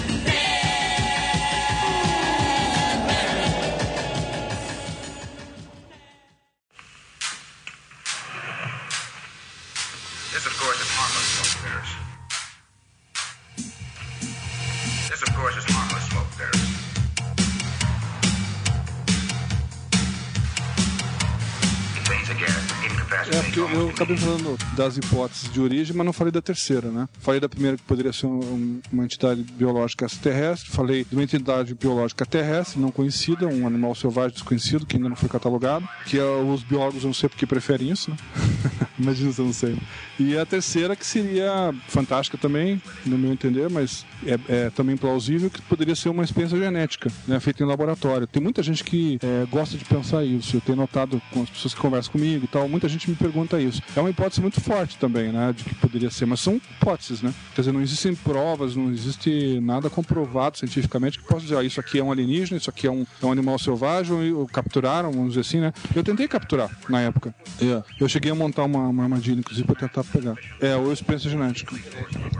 Acabei falando das hipóteses de origem, mas não falei da terceira, né? Falei da primeira que poderia ser um- uma entidade biológica extraterrestre, falei de uma entidade biológica terrestre, não conhecida, um animal selvagem desconhecido, que ainda não foi catalogado, que é, os biólogos não sei porque preferem isso, né? Imagina eu não sei. E a terceira que seria fantástica também, no meu entender, mas é, é também plausível, que poderia ser uma experiência genética, né? Feita em laboratório. Tem muita gente que é, gosta de pensar isso. Eu tenho notado com as pessoas que conversam comigo e tal, muita gente me pergunta isso. É uma hipótese muito forte também, né? De que poderia ser, mas são hipóteses, né? Quer dizer, não existem provas, não existe nada comprovado cientificamente que possa dizer, ah, isso aqui é um alienígena, isso aqui é um, é um animal selvagem, ou capturaram, vamos dizer assim, né? Eu tentei capturar na época. Eu cheguei a montar uma, uma armadilha, inclusive, pra tentar pegar. É, ou experiência genética.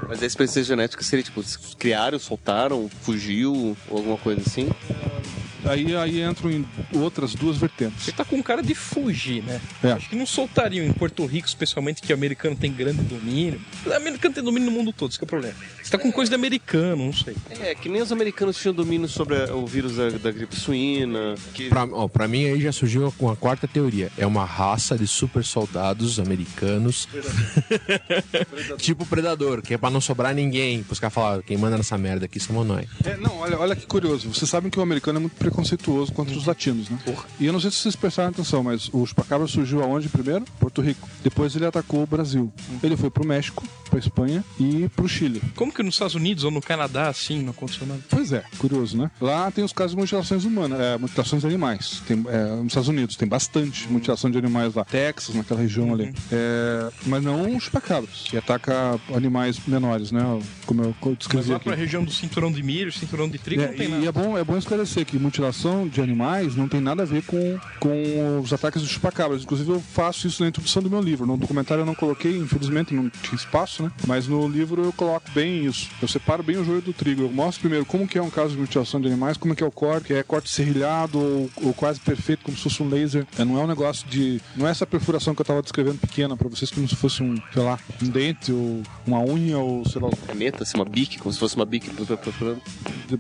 Mas a experiência genética seria tipo, criaram, soltaram, fugiu, ou alguma coisa assim? Aí, aí entram em outras duas vertentes. Você tá com cara de fugir, né? É. Acho que não soltariam em Porto Rico, especialmente que o americano tem grande domínio. O americano tem domínio no mundo todo, que é o problema. Você tá com coisa de americano, não sei. É, que nem os americanos tinham domínio sobre a- o vírus da, da gripe suína. Que... Pra, ó, pra mim aí já surgiu com a quarta teoria. É uma raça de super soldados americanos. tipo predador, que é pra não sobrar ninguém. Os caras falaram, quem manda nessa merda aqui somos nós. É, não, olha, olha que curioso. Vocês sabem que o americano é muito preconceituoso contra os latinos, né? E eu não sei se vocês prestaram atenção, mas o chupacabra surgiu aonde primeiro? Porto Rico. Depois ele atacou o Brasil. Ele foi pro México, pra Espanha e pro Chile. Como que nos Estados Unidos ou no Canadá, assim, não aconteceu nada? Pois é, curioso, né? Lá tem os casos de mutilações humanas, é, mutilações de animais. Tem, é, nos Estados Unidos tem bastante mutilação de animais lá. Texas, naquela região ali. É, mas não os chupacabras, que ataca animais menores, né? Como eu Mas descrevi lá aqui. pra região do cinturão de milho, cinturão de trigo, É, não tem e nada. é bom, é bom esclarecer que mutilação de animais não tem nada a ver com, com os ataques dos chupacabras. Inclusive, eu faço isso na introdução do meu livro. No documentário eu não coloquei, infelizmente não tinha espaço, né? Mas no livro eu coloco bem isso. Eu separo bem o joio do trigo. Eu mostro primeiro como que é um caso de mutilação de animais, como que é o corte, que é corte serrilhado ou, ou quase perfeito, como se fosse um laser. É, não é um negócio de. Não é essa perfuração que eu tava descrevendo pequena pra vocês, como se fosse um, sei lá, um dente ou uma unha ou sei lá. Caneta, assim, uma bique, como se fosse uma bique perfurando.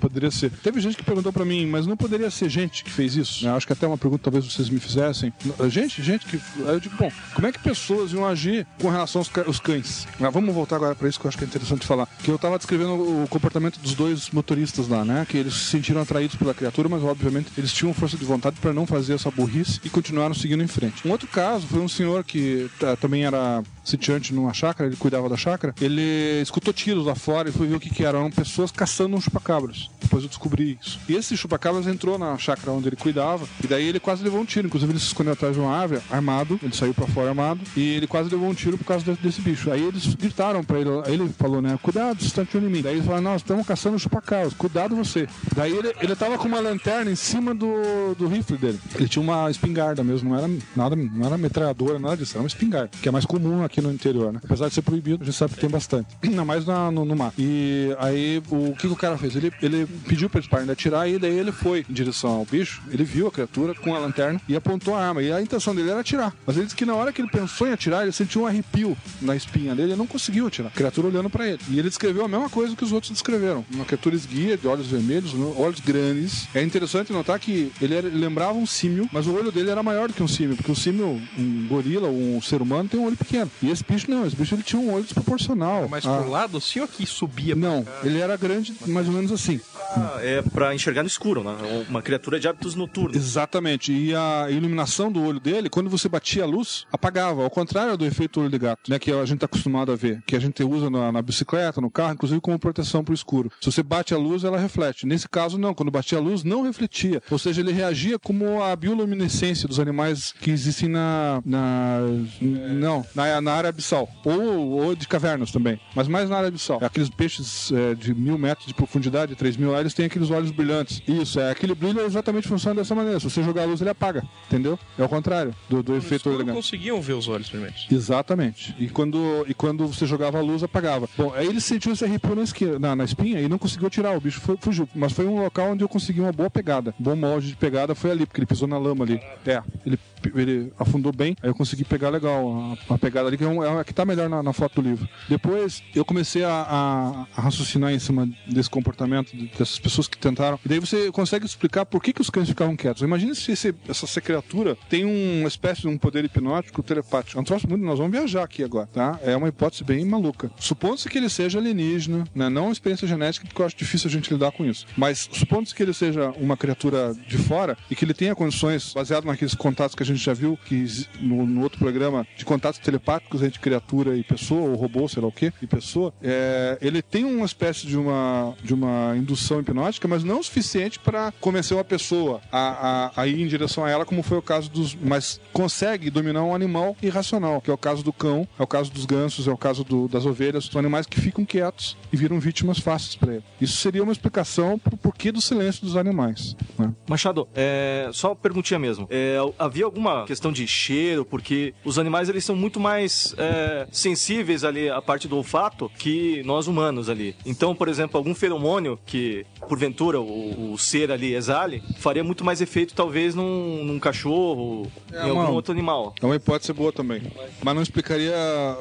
Poderia ser. Teve gente que perguntou pra mim, mas não poderia ser gente que fez isso? Eu acho que até uma pergunta talvez vocês me fizessem. Gente, gente que. Eu digo, bom, como é que pessoas iam agir com relação aos, cães? Mas vamos voltar agora pra isso que eu acho que é interessante falar. Que eu tava descrevendo o comportamento dos dois motoristas lá, né? Que eles se sentiram atraídos pela criatura, mas obviamente eles tinham força de vontade pra não fazer essa burrice e continuaram seguindo em frente. Um outro caso foi um senhor que tá, também era sitiante numa chácara, ele cuidava da chácara, ele escutou tiros lá fora e foi ver o que que era. Eram pessoas caçando uns chupacabras. Depois eu descobri isso. E esse chupacabras entrou na chácara onde ele cuidava e daí ele quase levou um tiro. Inclusive ele se escondeu atrás de uma árvore, armado, ele saiu pra fora armado ele quase levou um tiro por causa de- desse bicho. Aí eles gritaram pra ele, aí ele falou, né, cuidado, você tá atirando em mim. Daí eles falaram, nós estamos caçando chupacabras, cuidado você. Daí ele, ele tava com uma lanterna em cima do, do rifle dele. Ele tinha uma espingarda mesmo, não era nada, não era metralhadora, nada disso, era uma espingarda, que é mais comum aqui no interior, né? Apesar de ser proibido, a gente sabe que tem bastante. Ainda mais na, no, no mar. E aí, o que, que o cara fez? Ele, ele pediu pra eles pararem de atirar e daí ele foi em direção ao bicho, ele viu a criatura com a lanterna e apontou a arma. E a intenção dele era atirar. Mas ele disse que na hora que ele pensou em atirar, ele sentiu um arrepio na espinha dele e não conseguiu atirar. A criatura olhando pra ele. E ele descreveu a mesma coisa que os outros descreveram. Uma criatura esguia, de olhos vermelhos, olhos grandes. É interessante notar que ele, era- ele lembrava um símio, mas o olho dele era maior do que um símio, porque o símio, um gorila, um ser humano, tem um olho pequeno. E esse bicho não, esse bicho ele tinha um olho desproporcional. Mas Ah, pro lado, assim, ou aqui subia? Não, ele era grande, mais ou menos assim. Ah, é pra enxergar no escuro, né? Uma criatura de hábitos noturnos. Exatamente. E a iluminação do olho dele, quando você batia a luz, apagava. Ao contrário do efeito olho de gato, né? Que a gente está acostumado a ver. Que a gente usa na, na bicicleta, no carro, inclusive como proteção para o escuro. Se você bate a luz, ela reflete. Nesse caso, não. Quando batia a luz, não refletia. Ou seja, ele reagia como a bioluminescência dos animais que existem na. na não, na, na área abissal. Ou, ou de cavernas também. Mas mais na área abissal. Aqueles peixes é, de mil metros de profundidade, três mil lá, eles têm aqueles olhos brilhantes. Isso, é. Aquele brilho exatamente funciona dessa maneira. Se você jogar a luz, ele apaga. Entendeu? É o contrário do, do efeito Não elegante. conseguiam ver os olhos Exatamente. E quando, e quando você jogava a luz, apagava. Bom, aí ele sentiu esse arrepio na, esquina, na, na espinha e não conseguiu tirar. O bicho foi- fugiu. Mas foi um local onde eu consegui uma boa pegada. Um bom molde de pegada foi ali, porque ele pisou na lama ali. É, ele, ele afundou bem, aí eu consegui pegar legal a, a pegada ali, que é, um, é a que tá melhor na, na foto do livro. Depois eu comecei a, a- a raciocinar em cima desse comportamento de- dessas pessoas que tentaram. E daí você consegue explicar por que, que os cães ficavam quietos. Imagina se esse- essa, essa criatura tem uma espécie de um poder hipnótico telepático. É um troço muito. Nós vamos viajar aqui agora, tá? É uma hipótese bem maluca. Supondo-se que ele seja alienígena, né? não experiência genética, porque eu acho difícil a gente lidar com isso. Mas supondo-se que ele seja uma criatura de fora e que ele tenha condições, baseado naqueles contatos que a gente já viu que no, no outro programa, de contatos telepáticos entre criatura e pessoa, ou robô, sei lá o que, e pessoa, é, ele tem uma espécie de uma, de uma indução hipnótica, mas não o suficiente para convencer uma pessoa a, a, a ir em direção a ela, como foi o caso dos. Mas consegue dominar um animal irracional, que é o caso do cão, é o caso dos gansos, é o caso do- das ovelhas, são animais que ficam quietos e viram vítimas fáceis para ele. Isso seria uma explicação pro porquê do silêncio dos animais. né? Machado, é, só uma perguntinha mesmo. É, havia alguma questão de cheiro? Porque os animais eles são muito mais é, sensíveis ali à parte do olfato que nós humanos ali. Então, por exemplo, algum feromônio que porventura o, o ser ali exale faria muito mais efeito talvez num, num cachorro, É em uma- algum outro animal. É uma hipótese boa também. Mas não explicaria.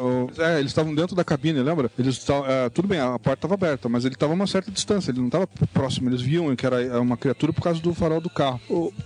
o- É, eles estavam dentro da cabine, lembra? Eles estavam. é, tudo bem, a porta estava aberta, mas ele estava a uma certa distância, ele não estava próximo. Eles viam que era é, uma criatura por causa do farol do carro.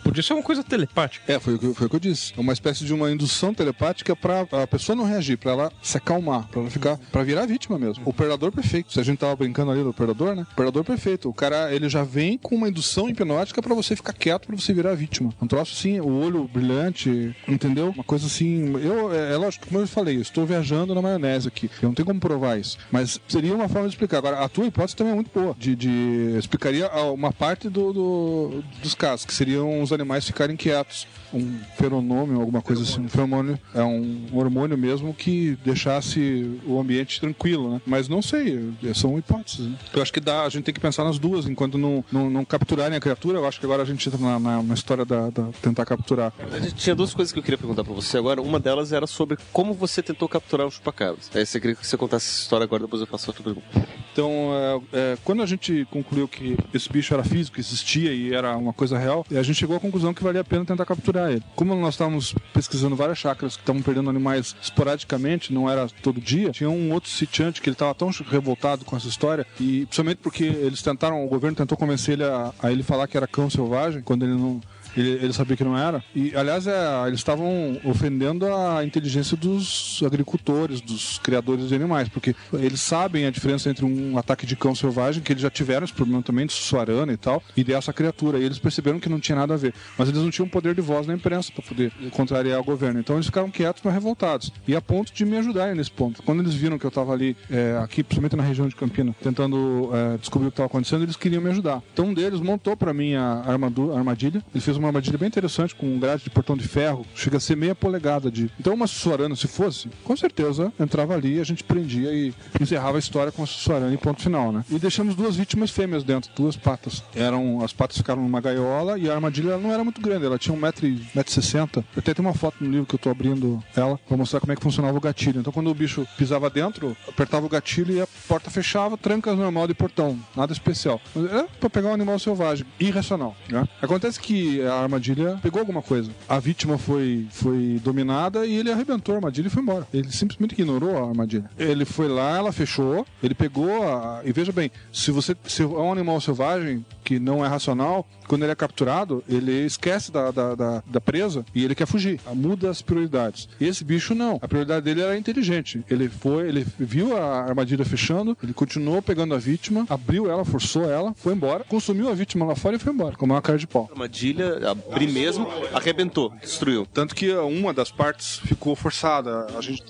Podia ser uma coisa telepática. É, foi, o que- foi o que eu É uma espécie de uma indução telepática pra a pessoa não reagir, pra ela se acalmar, pra ela ficar, pra virar vítima mesmo. O predador perfeito. Se a gente tava brincando ali do predador, né? O perfeito. O cara, ele já vem com uma indução hipnótica pra você ficar quieto, pra você virar vítima. Um troço assim, o olho brilhante, entendeu? Uma coisa assim. Eu, é, é lógico, como eu falei, eu estou viajando na maionese aqui. Eu não tenho como provar isso. Mas seria uma forma de explicar. Agora, a tua hipótese também é muito boa. De, de explicaria uma parte do, do- dos casos, que seriam os animais ficarem quietos. Um feronômio, alguma coisa assim. Um feromônio é um hormônio mesmo que deixasse o ambiente tranquilo, né? Mas não sei, são hipóteses. Né? Eu acho que dá, a gente tem que pensar nas duas, enquanto não, não, não capturarem a criatura. Eu acho que agora a gente entra na, na, na história da, da tentar capturar. A gente tinha duas coisas que eu queria perguntar pra você agora. Uma delas era sobre como você tentou capturar os chupacabras. Aí você queria que você contasse essa história agora, depois eu faço outra pergunta. Então, é, é, quando a gente concluiu que esse bicho era físico, existia e era uma coisa real, a gente chegou à conclusão que valia a pena tentar capturar Como nós estávamos pesquisando várias chácaras que estavam perdendo animais esporadicamente, não era todo dia, tinha um outro sitiante que ele estava tão revoltado com essa história, e principalmente porque eles tentaram, o governo tentou convencer ele a, a ele falar que era cão selvagem, quando ele não. Ele, ele sabia que não era. E, aliás, é, eles estavam ofendendo a inteligência dos agricultores, dos criadores de animais, porque eles sabem a diferença entre um ataque de cão selvagem, que eles já tiveram esse problema também de Sussuarana e tal, e dessa criatura. E eles perceberam que não tinha nada a ver. Mas eles não tinham poder de voz na imprensa para poder contrariar o governo. Então eles ficaram quietos, mas revoltados. E a ponto de me ajudarem nesse ponto. Quando eles viram que eu estava ali, é, aqui, principalmente na região de Campina, tentando é, descobrir o que estava acontecendo, eles queriam me ajudar. Então um deles montou para mim a armadu- a armadilha. Ele fez uma armadilha bem interessante, com um grade de portão de ferro, chega a ser meia polegada de. Então uma sussuarana, se fosse, com certeza entrava ali, a gente prendia e encerrava a história com a sussuarana e ponto final, né? E deixamos duas vítimas fêmeas dentro, duas patas. Eram, as patas ficaram numa gaiola e a armadilha não era muito grande, ela tinha um metro e metro e sessenta. Eu até tenho uma foto no livro que eu tô abrindo ela pra mostrar como é que funcionava o gatilho. Então quando o bicho pisava dentro, apertava o gatilho e a porta fechava, trancas normal de portão, nada especial. Era pra pegar um animal selvagem, irracional. Né? Acontece que a armadilha pegou alguma coisa. A vítima foi, foi dominada e ele arrebentou a armadilha e foi embora. Ele simplesmente ignorou a armadilha. Ele foi lá, ela fechou, ele pegou a... E veja bem, se você se é um animal selvagem que não é racional, quando ele é capturado, ele esquece da, da, da, da presa e ele quer fugir. Muda as prioridades. Esse bicho não. A prioridade dele era inteligente. Ele foi, ele viu a armadilha fechando, ele continuou pegando a vítima, abriu ela, forçou ela, foi embora, consumiu a vítima lá fora e foi embora, como uma cara de pau. A armadilha, abri mesmo, arrebentou, destruiu. Tanto que uma das partes ficou forçada. A gente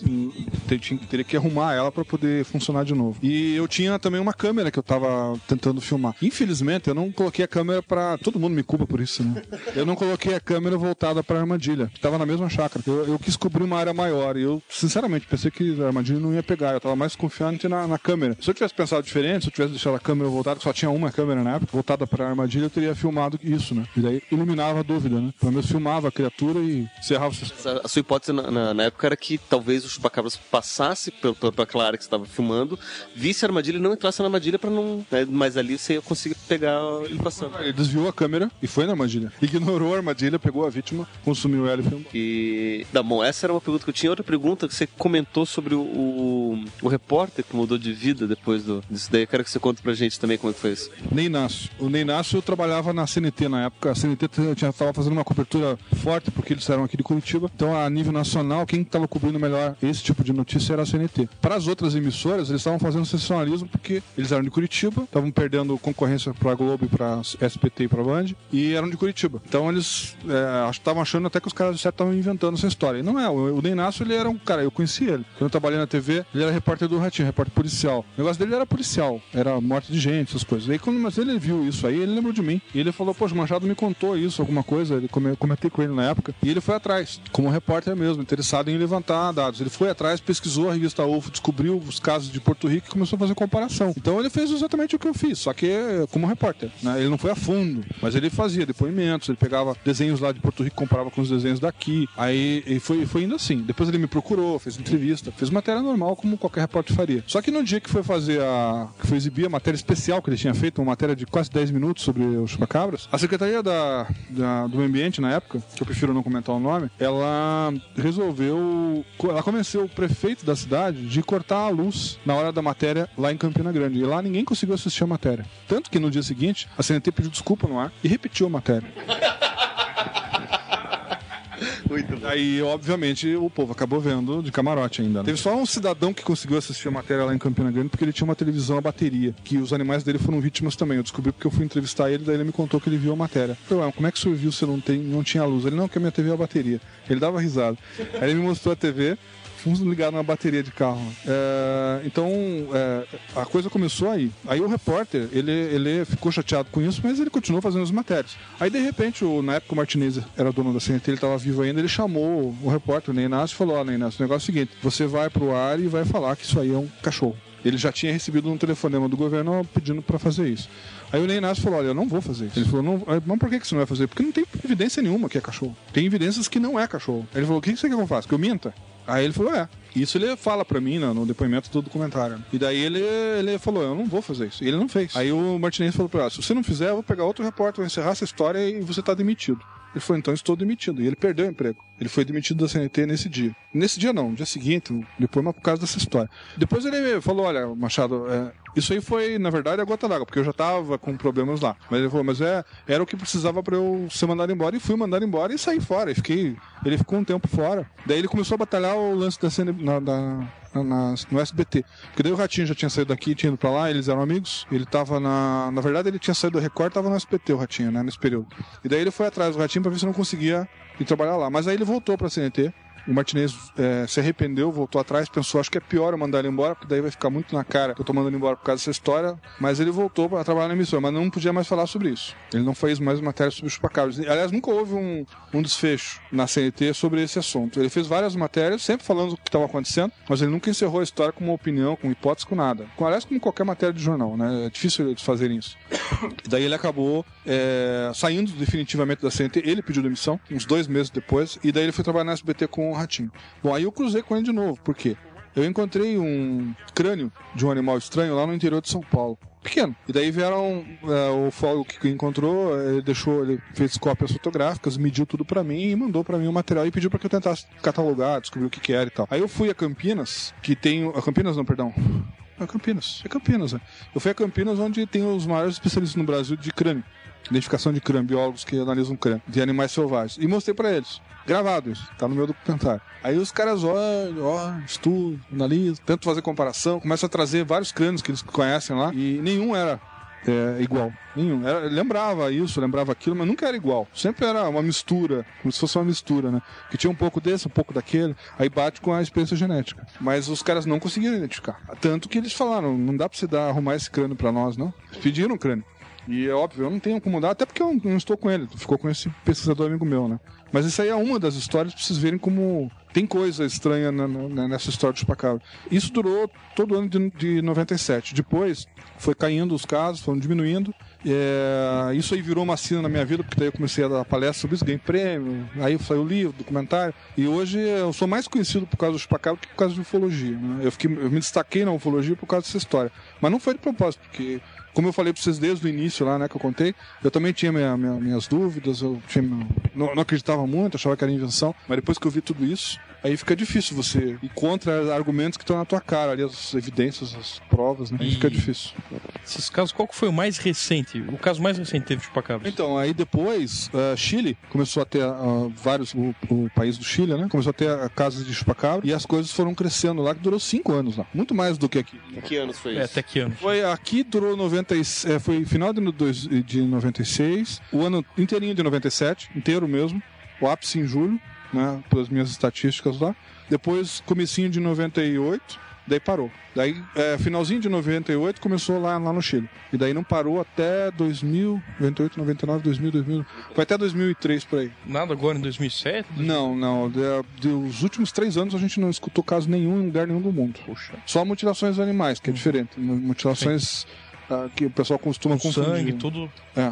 teria que arrumar ela para poder funcionar de novo. E eu tinha também uma câmera que eu tava tentando filmar. Infelizmente, eu não coloquei a câmera para Todo mundo me culpa por isso, né? Eu não coloquei a câmera voltada para armadilha, que tava na mesma chácara. Eu, eu quis cobrir uma área maior e eu, sinceramente, pensei que a armadilha não ia pegar. Eu tava mais confiante na, na câmera. Se eu tivesse pensado diferente, se eu tivesse deixado a câmera voltada, que só tinha uma câmera na época, voltada para armadilha, eu teria filmado isso, né? E daí iluminava a dúvida, né? Pelo menos filmava a criatura e encerrava A sua hipótese na, na- na época era que talvez o chupacabras passasse pela, pela, área que você estava filmando, visse a armadilha e não entrasse na armadilha para não. né, mas ali você ia conseguir pegar ele passando. Ele desviou a câmera e foi na armadilha. Ignorou a armadilha, pegou a vítima, consumiu ela e foi embora. E. Tá bom, essa era uma pergunta que eu tinha. Outra pergunta que você comentou sobre o, o, o repórter que mudou de vida depois do, disso daí. Eu quero que você conte pra gente também como é que foi isso. Ney Inácio. O Ney Inácio trabalhava na CNT na época. A CNT estava fazendo uma cobertura forte, porque eles eram aqui de Curitiba. Então, a nível nacional, quem estava cobrindo melhor esse tipo de notícia era a CNT. Para as outras emissoras, eles estavam fazendo sensacionalismo porque eles eram de Curitiba, estavam perdendo concorrência para a Globo, para SPT e para E eram de Curitiba. Então, eles é, estavam achando até que os caras de certo estavam inventando essa história. E não é. O, o Ney Inácio, ele era um cara, eu conheci ele. Quando eu trabalhei na TV, ele era repórter do Ratinho, repórter policial. O negócio dele era policial, era morte de gente, essas coisas. Aí, quando mas ele viu isso aí, ele lembrou de mim. E ele falou, poxa, o Machado me contou isso, alguma coisa. Ele come- comentei com ele na época. E ele foi atrás, como repórter mesmo, interessado em levantar dados. Ele foi atrás, pesquisou a revista UFO, descobriu os casos de Porto Rico e começou a fazer comparação. Então ele fez exatamente o que eu fiz, só que como repórter. né? Ele não foi a fundo, mas ele fazia depoimentos, ele pegava desenhos lá de Porto Rico, comparava com os desenhos daqui. Aí e foi, foi indo assim. Depois ele me procurou, fez entrevista, fez matéria normal, como qualquer repórter faria. Só que no dia que foi fazer a. que foi exibir a matéria especial que ele tinha feito, uma matéria de quase 10 minutos sobre os chupacabras, a Secretaria da, da- do Meio Ambiente, na época, que eu prefiro não comentar o nome, ela resolveu. Ela convenceu o prefeito da cidade de cortar a luz na hora da matéria lá em Campina Grande. E lá ninguém conseguiu assistir a matéria. Tanto que no dia seguinte, a CNT pediu desculpa no ar e repetiu a matéria. Aí, obviamente, o povo acabou vendo de camarote ainda. né? Teve só um cidadão que conseguiu assistir a matéria lá em Campina Grande porque ele tinha uma televisão a bateria, que os animais dele foram vítimas também. Eu descobri porque eu fui entrevistar ele, daí ele me contou que ele viu a matéria. Eu falei, "Ué, como é que o senhor viu se não, tem, não tinha luz? Ele, não, que a minha TV é a bateria. Ele dava risada. Aí ele me mostrou a TV, fomos ligados na bateria de carro. É, então, é, a coisa começou aí. Aí o repórter, ele, ele ficou chateado com isso, mas ele continuou fazendo as matérias. Aí, de repente, o, na época o Martinez era dono da CNT, ele estava vivo ainda, ele chamou o repórter, o Ney Inácio, e falou, ó, Ney Inácio, o negócio é o seguinte, você vai pro ar e vai falar que isso aí é um cachorro. Ele já tinha recebido um telefonema do governo pedindo para fazer isso. Aí o Ney Inácio falou: Olha, eu não vou fazer isso. Ele falou: não, Mas por que você não vai fazer? Porque não tem evidência nenhuma que é cachorro. Tem evidências que não é cachorro. Ele falou: O que você quer que eu faça? Que eu minta? Aí ele falou: É. Isso ele fala pra mim no, no depoimento do documentário. E daí ele, ele falou: Eu não vou fazer isso. E ele não fez. Aí o Martinez falou pra ele: Se você não fizer, eu vou pegar outro repórter, vou encerrar essa história e você tá demitido. Ele falou, então estou demitido. E ele perdeu o emprego. Ele foi demitido da CNT nesse dia. Nesse dia não, no dia seguinte, depois, mas por causa dessa história. Depois ele falou, olha, Machado, é, isso aí foi, na verdade, a gota d'água, porque eu já tava com problemas lá. Mas ele falou, mas é, era o que precisava para eu ser mandado embora. E fui mandado embora e saí fora. E fiquei, ele ficou um tempo fora. Daí ele começou a batalhar o lance da CNT, na, da, na- no SBT. Porque daí o Ratinho já tinha saído daqui, tinha ido pra lá, eles eram amigos. Ele tava na. Na verdade, ele tinha saído do Record, tava no SBT, o Ratinho, né? Nesse período. E daí ele foi atrás do Ratinho pra ver se não conseguia ir trabalhar lá. Mas aí ele voltou pra CNT. O Martinez eh, se arrependeu, voltou atrás, pensou, acho que é pior eu mandar ele embora, porque daí vai ficar muito na cara que eu tô mandando ele embora por causa dessa história. Mas ele voltou para trabalhar na emissora, mas não podia mais falar sobre isso. Ele não fez mais matéria sobre os chupacabras. Aliás, nunca houve um, um desfecho na CNT sobre esse assunto. Ele fez várias matérias, sempre falando o que estava acontecendo, mas ele nunca encerrou a história com uma opinião, com hipótese, com nada. Com, aliás, como qualquer matéria de jornal, né? É difícil eles fazerem isso. Daí ele acabou é, saindo definitivamente da CNT. Ele pediu demissão, uns dois meses depois, e daí ele foi trabalhar na SBT com o Ratinho. Bom, aí eu cruzei com ele de novo. Por quê? Eu encontrei um crânio de um animal estranho lá no interior de São Paulo. Pequeno. E daí vieram é, o Fogo que encontrou, ele deixou, ele fez cópias fotográficas, mediu tudo pra mim e mandou pra mim o material e pediu pra que eu tentasse catalogar, descobrir o que, que era e tal. Aí eu fui a Campinas, que tem. A Campinas não, perdão. É Campinas. É Campinas, né? Eu fui a Campinas onde tem os maiores especialistas no Brasil de crânio. Identificação de crânio, biólogos que analisam crânio de animais selvagens. E mostrei pra eles. Gravado isso, tá no meu documentário. Aí os caras olham, ó, estudam, analisam, tentam fazer comparação, começam a trazer vários crânios que eles conhecem lá, e nenhum era é, igual. Nenhum. Era, lembrava isso, lembrava aquilo, mas nunca era igual. Sempre era uma mistura, como se fosse uma mistura, né? Que tinha um pouco desse, um pouco daquele, aí bate com a experiência genética. Mas os caras não conseguiram identificar. Tanto que eles falaram, não dá pra você dar, arrumar esse crânio pra nós, não. Pediram o crânio. E é óbvio, eu não tenho como dar, até porque eu não estou com ele, ficou com esse pesquisador amigo meu, né? Mas isso aí é uma das histórias pra vocês verem como tem coisa estranha na- na- nessa história do chupacabra. Isso durou todo o ano de, de 97. Depois foi caindo os casos, foram diminuindo. É, isso aí virou uma cena na minha vida, porque daí eu comecei a dar palestra sobre isso, ganhei prêmio, aí saiu o livro, documentário. E hoje eu sou mais conhecido por causa do chupacabra que por causa de ufologia. né? Eu, fiquei, eu me destaquei na ufologia por causa dessa história. Mas não foi de propósito, porque como eu falei pra vocês desde o início lá, né, que eu contei, eu também tinha minha- minha- minhas dúvidas, eu tinha, não, não acreditava muito, achava que era invenção, mas depois que eu vi tudo isso, aí fica difícil você ir contra argumentos que estão na tua cara, ali, as evidências, as provas, né? Aí E- fica difícil. Esses casos, qual que foi o mais recente? O caso mais recente teve chupacabras? Então, aí depois, ah, Chile começou a ter ah, vários, o, o país do Chile, né? Começou a ter ah, casas de chupacabra e as coisas foram crescendo lá, que durou cinco anos lá. Muito mais do que aqui. Que anos foi isso? É, até que ano? Foi aqui durou 90, e- é, foi final de, no- dois- de 96, o ano inteirinho de 97, inteiro mesmo, o ápice em julho, né, pelas minhas estatísticas lá. Depois comecinho de 98, daí parou. Daí é, finalzinho de 98 começou lá, lá no Chile. E daí não parou até 2000, 98, 99, 2000, 2000, foi até 2003 por aí. Nada agora em 2007? Não, não. De- Dos últimos três anos a gente não escutou caso nenhum em lugar nenhum do mundo. Só mutilações animais, que é diferente. Mutilações ah, que o pessoal costuma confundir. Sangue, tudo. É.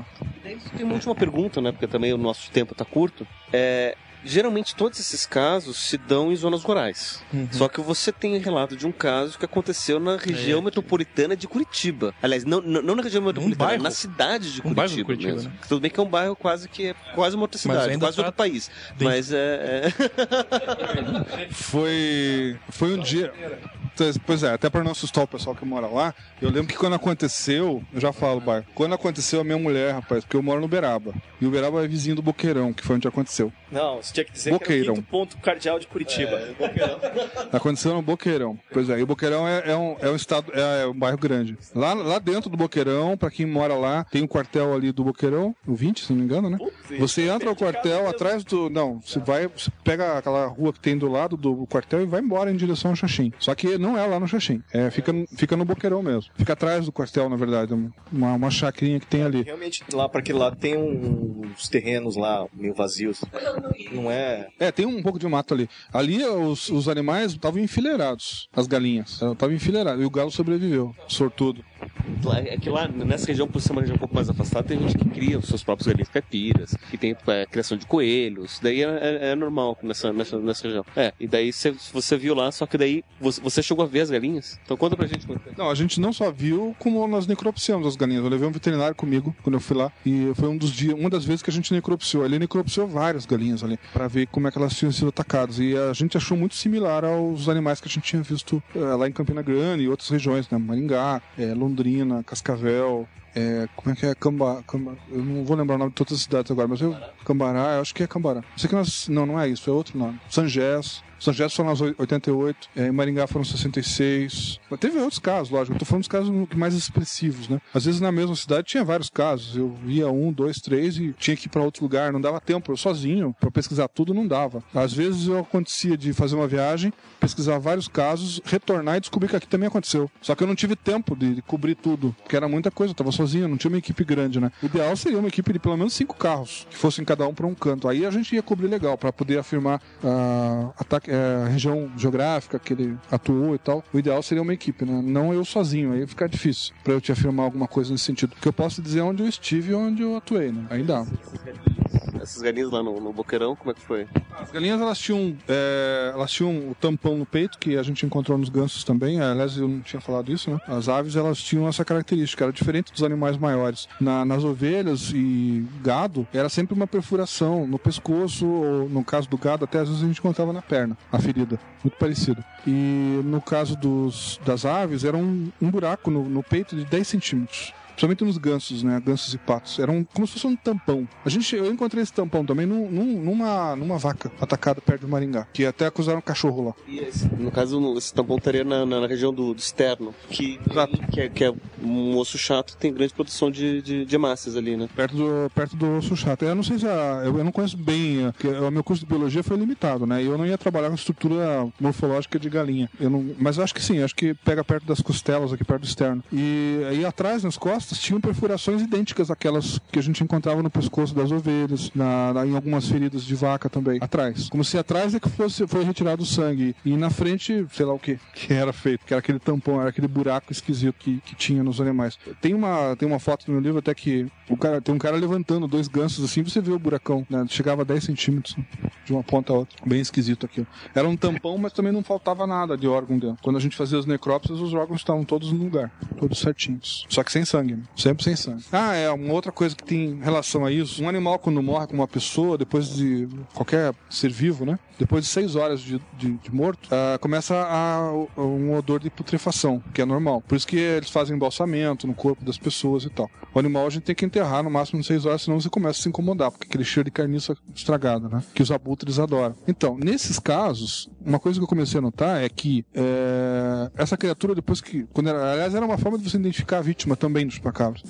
Tem uma última pergunta, né? Porque também o nosso tempo tá curto. É, geralmente todos esses casos se dão em zonas rurais. Uhum. Só que você tem relato de um caso que aconteceu na região É. metropolitana de Curitiba. Aliás, não, não, não na região metropolitana, bairro. na cidade de Um bairro de Curitiba, Curitiba, mesmo. né? Tudo bem que é um bairro quase que é quase uma outra cidade, quase tá outro país. dentro. Mas é, é... Foi. Foi um dia. Pois é, até pra não assustar o pessoal que mora lá, eu lembro que quando aconteceu, eu já falo, bai, quando aconteceu a minha mulher, rapaz, porque eu moro no Uberaba. E o Uberaba é vizinho do Boqueirão, que foi onde aconteceu. Não, você tinha que dizer que era o Boqueirão. quinto ponto cardeal de Curitiba. Aconteceu no Boqueirão. Pois é, e o Boqueirão é, é um, é um estado, é, é um bairro grande. Lá, lá dentro do Boqueirão, pra quem mora lá, tem um quartel ali do Boqueirão, o 20, se não me engano, né? Você entra no quartel atrás do. Não, você vai, você pega aquela rua que tem do lado do quartel e vai embora em direção ao Xaxim. Só que não é lá no Xaxim, é, fica, fica no Boqueirão mesmo. Fica atrás do quartel, na verdade, uma, uma chacrinha que tem ali. Realmente, lá para aquele lado tem um- uns terrenos lá meio vazios. Não é. É, tem um pouco de mato ali. Ali os, os animais estavam enfileirados, as galinhas. Estavam enfileiradas. E o galo sobreviveu, sortudo. É que lá nessa região, por ser uma região um pouco mais afastada, tem gente que cria os seus próprios galinhas caipiras, que tem é, criação de coelhos. Daí é, é- é normal nessa, nessa, nessa região. É, e daí você, você viu lá, só que daí você, chegou a ver as galinhas. Então conta pra gente. é foi. Não, a gente não só viu como nós necropsiamos as galinhas. Eu levei um veterinário comigo quando eu fui lá e foi um dos dias, uma das vezes que a gente necropsiou. Ele necropsiou várias galinhas ali pra ver como é que elas tinham sido atacadas e a gente achou muito similar aos animais que a gente tinha visto eh, lá em Campina Grande e outras regiões, né? Maringá, Londrina, Cascavel. Eh, como é que é? Camba, Camba- eu não vou lembrar o nome de todas as cidades agora, mas eu. Cambará, eu acho que é Cambará. Sei que nós. Não, não é isso, é outro nome. Sangés. Sangés foram nas 88, eh, em Maringá foram 66. Mas teve outros casos, lógico. Eu tô falando dos casos mais expressivos, né? Às vezes na mesma cidade tinha vários casos. Eu via um, dois, três e tinha que ir pra outro lugar. Não dava tempo. Eu sozinho, pra pesquisar tudo, não dava. Às vezes eu acontecia de fazer uma viagem, pesquisar vários casos, retornar e descobrir que aqui também aconteceu. Só que eu não tive tempo de, cobrir tudo, porque era muita coisa. Eu tava sozinho, não tinha uma equipe grande, né? O ideal seria uma equipe de pelo menos cinco carros, que fossem cada um pra um canto. Aí a gente ia cobrir legal, pra poder afirmar a ataque, é, a região geográfica que ele atuou e tal. O ideal seria uma equipe, né? Não eu sozinho, aí fica difícil pra eu te afirmar alguma coisa nesse sentido. Porque eu posso dizer onde eu estive e onde eu atuei, né? Aí dá. Essas galinhas lá no, no Boqueirão, como é que foi? As galinhas elas tinham, é, elas tinham o tampão no peito, que a gente encontrou nos gansos também. Aliás, eu não tinha falado isso, né? As aves elas tinham essa característica, era diferente dos animais maiores. Na- nas ovelhas e gado, era sempre uma perfuração no pescoço, ou no caso do gado, até às vezes a gente encontrava na perna, a ferida. Muito parecido. E no caso dos, das aves, era um, um buraco no, no peito de 10 centímetros. Principalmente nos gansos, né? Gansos e patos. Era um, como se fosse um tampão. A gente, eu encontrei esse tampão também num- num- numa, numa vaca atacada perto do Maringá. Que até acusaram um cachorro lá. E esse, no caso, esse tampão estaria na, na- na região do, do externo, que, que, é, que é um osso chato, tem grande produção de, de, de hemácias ali, né? Perto do, perto do osso chato. Eu não sei se a, eu, eu não conheço bem, eh, porque o meu curso de biologia foi limitado, né? E eu não ia trabalhar com estrutura morfológica de galinha. Eu não, mas eu acho que sim, acho que pega perto das costelas, aqui perto do externo. E aí atrás, nas costas, tinham perfurações idênticas àquelas que a gente encontrava no pescoço das ovelhas, na, na- em algumas feridas de vaca também. Atrás. Como se atrás é que fosse, foi retirado o sangue. E na frente, sei lá o que, que era feito, que era aquele tampão, era aquele buraco esquisito que, que tinha nos animais. Tem uma, tem uma foto no meu livro até que o cara, tem um cara levantando dois gansos assim, você vê o buracão, né? Chegava a 10 centímetros de uma ponta a outra. Bem esquisito aquilo. Era um tampão, mas também não faltava nada de órgão dentro. Quando a gente fazia as necrópsias, os órgãos estavam todos no lugar, todos certinhos. Só que sem sangue, né? Sempre sem sangue. Ah, é, uma outra coisa que tem relação a isso. Um animal, quando morre com uma pessoa, depois de qualquer ser vivo, né? Depois de seis horas de, de- de morto, ah, começa a, um odor de putrefação, que é normal. Por isso que eles fazem embalsamento no corpo das pessoas e tal. O animal a gente tem que enterrar no máximo em seis horas, senão você começa a se incomodar, porque aquele cheiro de carniça estragada, né? Que os abutres adoram. Então, nesses casos, uma coisa que eu comecei a notar é que é, essa criatura, depois que. Quando era, aliás, era uma forma de você identificar a vítima também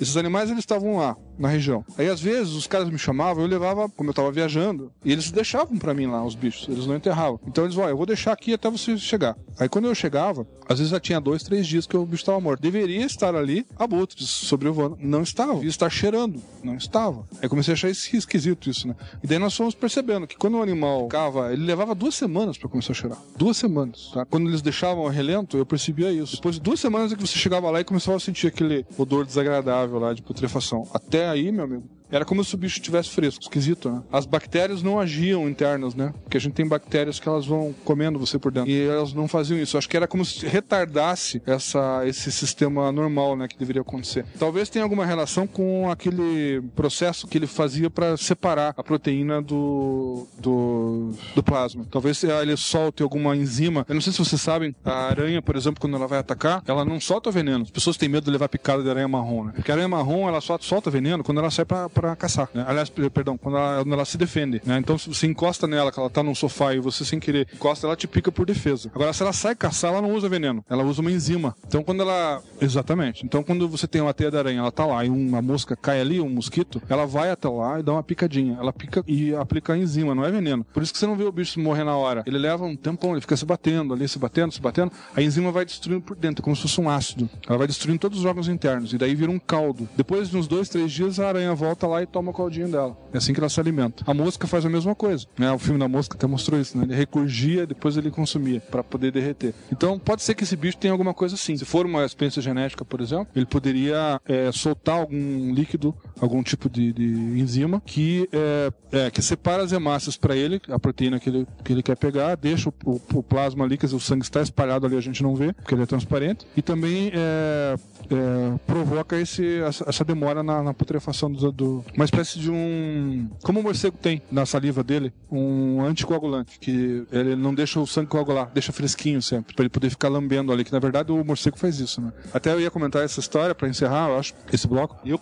Esses animais, eles estavam lá, na região. Aí, às vezes, os caras me chamavam, eu levava, como eu tava viajando, e eles deixavam pra mim lá, os bichos. Eles não enterravam. Então, eles, ó, eu vou deixar aqui até você chegar. Aí, quando eu chegava, às vezes já tinha dois, três dias que o bicho estava morto. Deveria estar ali, abutres, sobrevoando. Não estava. Devia estar cheirando. Não estava. Aí comecei a achar esqui- esquisito isso, né? E daí nós fomos percebendo que quando o animal cava, ele levava duas semanas pra começar a cheirar. Duas semanas, tá? Quando eles deixavam o relento, eu percebia isso. Depois de duas semanas é que você chegava lá e começava a sentir aquele odor desagradável lá de putrefação. Até aí, meu amigo, era como se o bicho estivesse fresco, esquisito, né? As bactérias não agiam internas, né? Porque a gente tem bactérias que elas vão comendo você por dentro. E elas não faziam isso. Acho que era como se retardasse essa, esse sistema normal, né? Que deveria acontecer. Talvez tenha alguma relação com aquele processo que ele fazia para separar a proteína do, do, do plasma. Talvez ele solte alguma enzima. Eu não sei se vocês sabem, a aranha, por exemplo, quando ela vai atacar, ela não solta veneno. As pessoas têm medo de levar picada de aranha marrom, né? Porque a aranha marrom, ela só solta veneno quando ela sai pra, pra caçar, né? Aliás, perdão, quando ela, quando ela se defende, né? Então, se você encosta nela, que ela tá num sofá e você sem querer encosta, ela te pica por defesa. Agora, se ela sai caçar, ela não usa veneno. Ela usa uma enzima. Então, quando ela... Exatamente. Então, quando você tem uma teia de aranha, ela tá lá e uma mosca cai ali, um mosquito, ela vai até lá e dá uma picadinha. Ela pica e aplica a enzima, não é veneno. Por isso que você não vê o bicho morrer na hora. Ele leva um tempão, ele fica se batendo ali, se batendo, se batendo. A enzima vai destruindo por dentro, como se fosse um ácido. Ela vai destruindo todos os órgãos internos. E daí vira um caldo. Depois de uns dois, três dias, a aranha volta lá e toma o caldinho dela. É assim que ela se alimenta. A mosca faz a mesma coisa. Né? O filme da mosca até mostrou isso, né? Ele recurgia, depois ele consumia para poder derreter. Então pode ser que esse bicho tenha alguma coisa assim. Se for uma experiência genética, por exemplo, ele poderia é, soltar algum líquido, algum tipo de, de enzima que, é, é, que separa as hemácias para ele, a proteína que ele, que ele quer pegar, deixa o, o, o plasma ali, dizer, o sangue está espalhado ali, a gente não vê, porque ele é transparente, e também é, é, provoca esse, essa, essa demora na, na putrefação do, do, Uma espécie de um. Como o morcego tem na saliva dele, um anticoagulante, que ele não deixa o sangue coagular, deixa fresquinho sempre, para ele poder ficar lambendo ali, que na verdade o morcego faz isso, né? Até eu ia comentar essa história para encerrar, eu acho, esse bloco. Eu,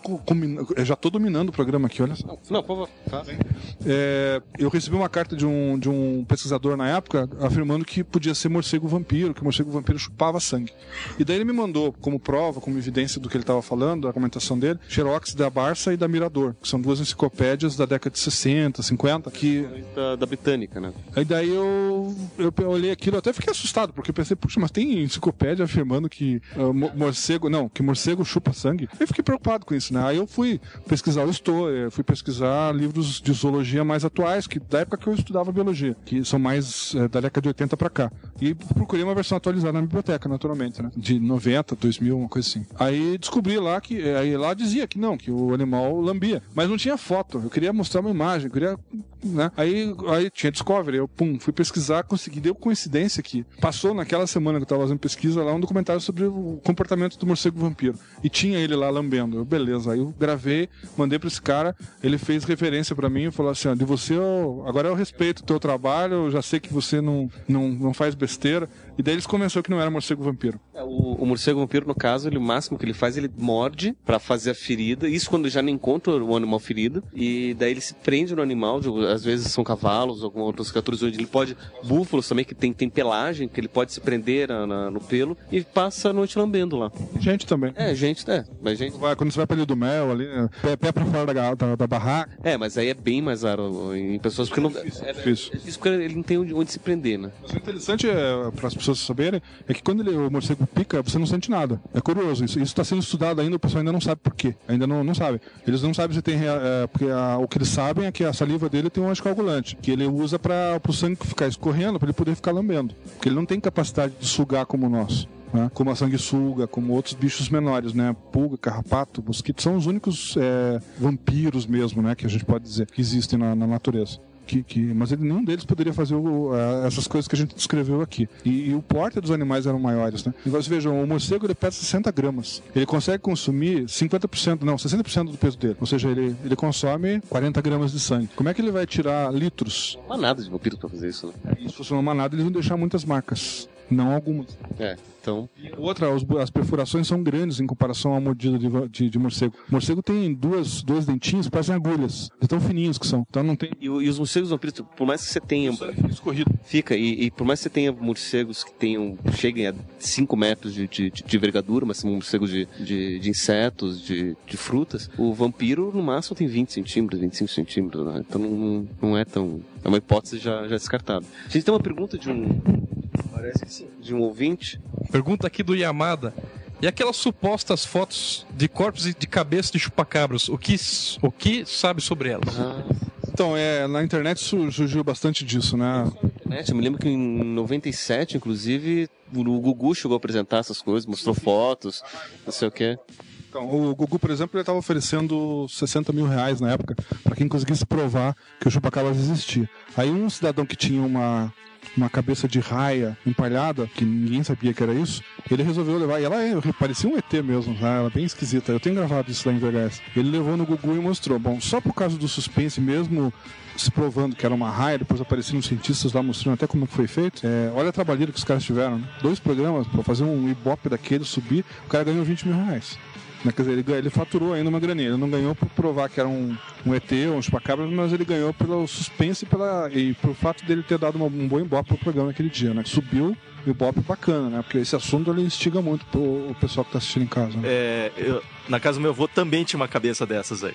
eu já tô dominando o programa aqui, olha só. Não, por favor. Tá. É, eu recebi uma carta de um, de um pesquisador na época afirmando que podia ser morcego vampiro, que o morcego vampiro chupava sangue. E daí ele me mandou como prova, como evidência do que ele estava falando, a argumentação dele, xerox da Barça e da Mirador, que são duas enciclopédias da década de 60, 50, que... Da, da britânica, né? Aí daí eu, eu olhei aquilo, até fiquei assustado, porque eu pensei, puxa, mas tem enciclopédia afirmando que uh, morcego, não, que morcego chupa sangue? Eu fiquei preocupado com isso, né? Aí eu fui pesquisar o História, fui pesquisar livros de zoologia mais atuais, que da época que eu estudava biologia, que são mais é, da década de 80 para cá. E procurei uma versão atualizada na biblioteca, naturalmente, né? De 90, 2000, uma coisa assim. Aí descobri lá que, aí lá dizia que não, que o animal lambia, mas não tinha foto. Eu queria mostrar uma imagem, eu queria, né? Aí, aí tinha Discovery, eu pum, fui pesquisar, consegui, deu coincidência que passou naquela semana que eu tava fazendo pesquisa lá um documentário sobre o comportamento do morcego vampiro. E tinha ele lá lambendo. Eu, beleza. Aí eu gravei, mandei pra esse cara, ele fez referência para mim e falou assim: ó, de você eu, agora eu respeito o teu trabalho, eu já sei que você não, não, não faz besteira. E daí eles convenceu que não era morcego vampiro. É, o, o, morcego vampiro, no caso, ele, o máximo que ele faz, ele morde para fazer a ferida. Isso quando já não encontra o animal ferido. E daí ele se prende no animal, às vezes são cavalos, algumas outras criaturas onde ele pode. Búfalos também, que tem, tem pelagem, que ele pode se prender na, na, no pelo e passa a noite lambendo lá. Gente também. É, gente, é. Mas gente. Vai, quando você vai pra Ilha do Mel ali, pé, pé pra fora da, da, da, barraca. É, mas aí é bem mais raro em pessoas porque não. É difícil. É, difícil. é difícil porque ele não tem onde, onde se prender, né? Mas o interessante é, para as pessoas saberem, é que quando ele, o morcego pica, você não sente nada. É curioso. Isso está sendo estudado ainda, o pessoal ainda não sabe por quê. Ainda não, não sabe. Eles não sabem se tem. É, porque a, o que eles sabem é que a saliva dele tem um anticoagulante, que ele usa para o sangue ficar escorrendo, para ele poder ficar lambendo. Porque ele não tem capacidade de sugar como nosso. Né? Como a sanguessuga, como outros bichos menores, né? Pulga, carrapato, mosquito, são os únicos é, vampiros mesmo, né? Que a gente pode dizer que existem na, na natureza. Que, que, mas ele, nenhum deles poderia fazer o, essas coisas que a gente descreveu aqui. E, e, o porte dos animais eram maiores, né? E vocês vejam, o morcego ele pesa 60 gramas. Ele consegue consumir 50%, não, 60% do peso dele. Ou seja, ele, ele consome 40 gramas de sangue. Como é que ele vai tirar litros? Manada de vampiros para fazer isso, né? E se fosse uma manada, eles vão deixar muitas marcas. Não algumas. É, então. Outra, as perfurações são grandes em comparação à mordida de, de, de morcego. O morcego tem duas, dois dentinhos, parecem agulhas, de tão fininhos que são. Então não tem. E, e os morcegos vampiros, por mais que você tenha. Fica escorrido. Fica, e, e, por mais que você tenha morcegos que tenham. cheguem a 5 metros de, de, de, envergadura, mas são morcegos de, de, de insetos, de, de frutas, o vampiro no máximo tem 20 centímetros, 25 centímetros, né? Então não, não é tão. É uma hipótese já, já descartada. A gente tem uma pergunta de um. Parece que sim. De um ouvinte. Pergunta aqui do Yamada. E aquelas supostas fotos de corpos e de cabeça de chupacabras, o que, o que sabe sobre elas? Ah. Então, é, na internet surgiu bastante disso, né? Internet, eu me lembro que em 97, inclusive, o Gugu chegou a apresentar essas coisas, mostrou fotos, não sei o quê. Então, o Gugu, por exemplo, ele estava oferecendo 60 mil reais na época para quem conseguisse provar que o chupacabras existia. Aí um cidadão que tinha uma uma cabeça de raia empalhada, que ninguém sabia que era isso, ele resolveu levar, e ela é, parecia um ET mesmo, né? ela é bem esquisita. Eu tenho gravado isso lá em VHS. Ele levou no Gugu e mostrou. Bom, só por causa do suspense mesmo, se provando que era uma raia, depois apareceram cientistas lá mostrando até como foi feito. É, olha a trabalheira que os caras tiveram. Né? Dois programas para fazer um ibope daquele subir, o cara ganhou 20 mil reais. Né? Quer dizer, ele, ele faturou ainda uma graninha. Ele não ganhou por provar que era um, um ET ou um chupacabra, mas ele ganhou pelo suspense e, pela, e pelo fato dele ter dado uma, um bom ibope pro programa naquele dia. Né? Subiu o ibope bacana, né? Porque esse assunto ele instiga muito pro, o pessoal que tá assistindo em casa. Né? É, eu- na casa do meu avô também tinha uma cabeça dessas aí.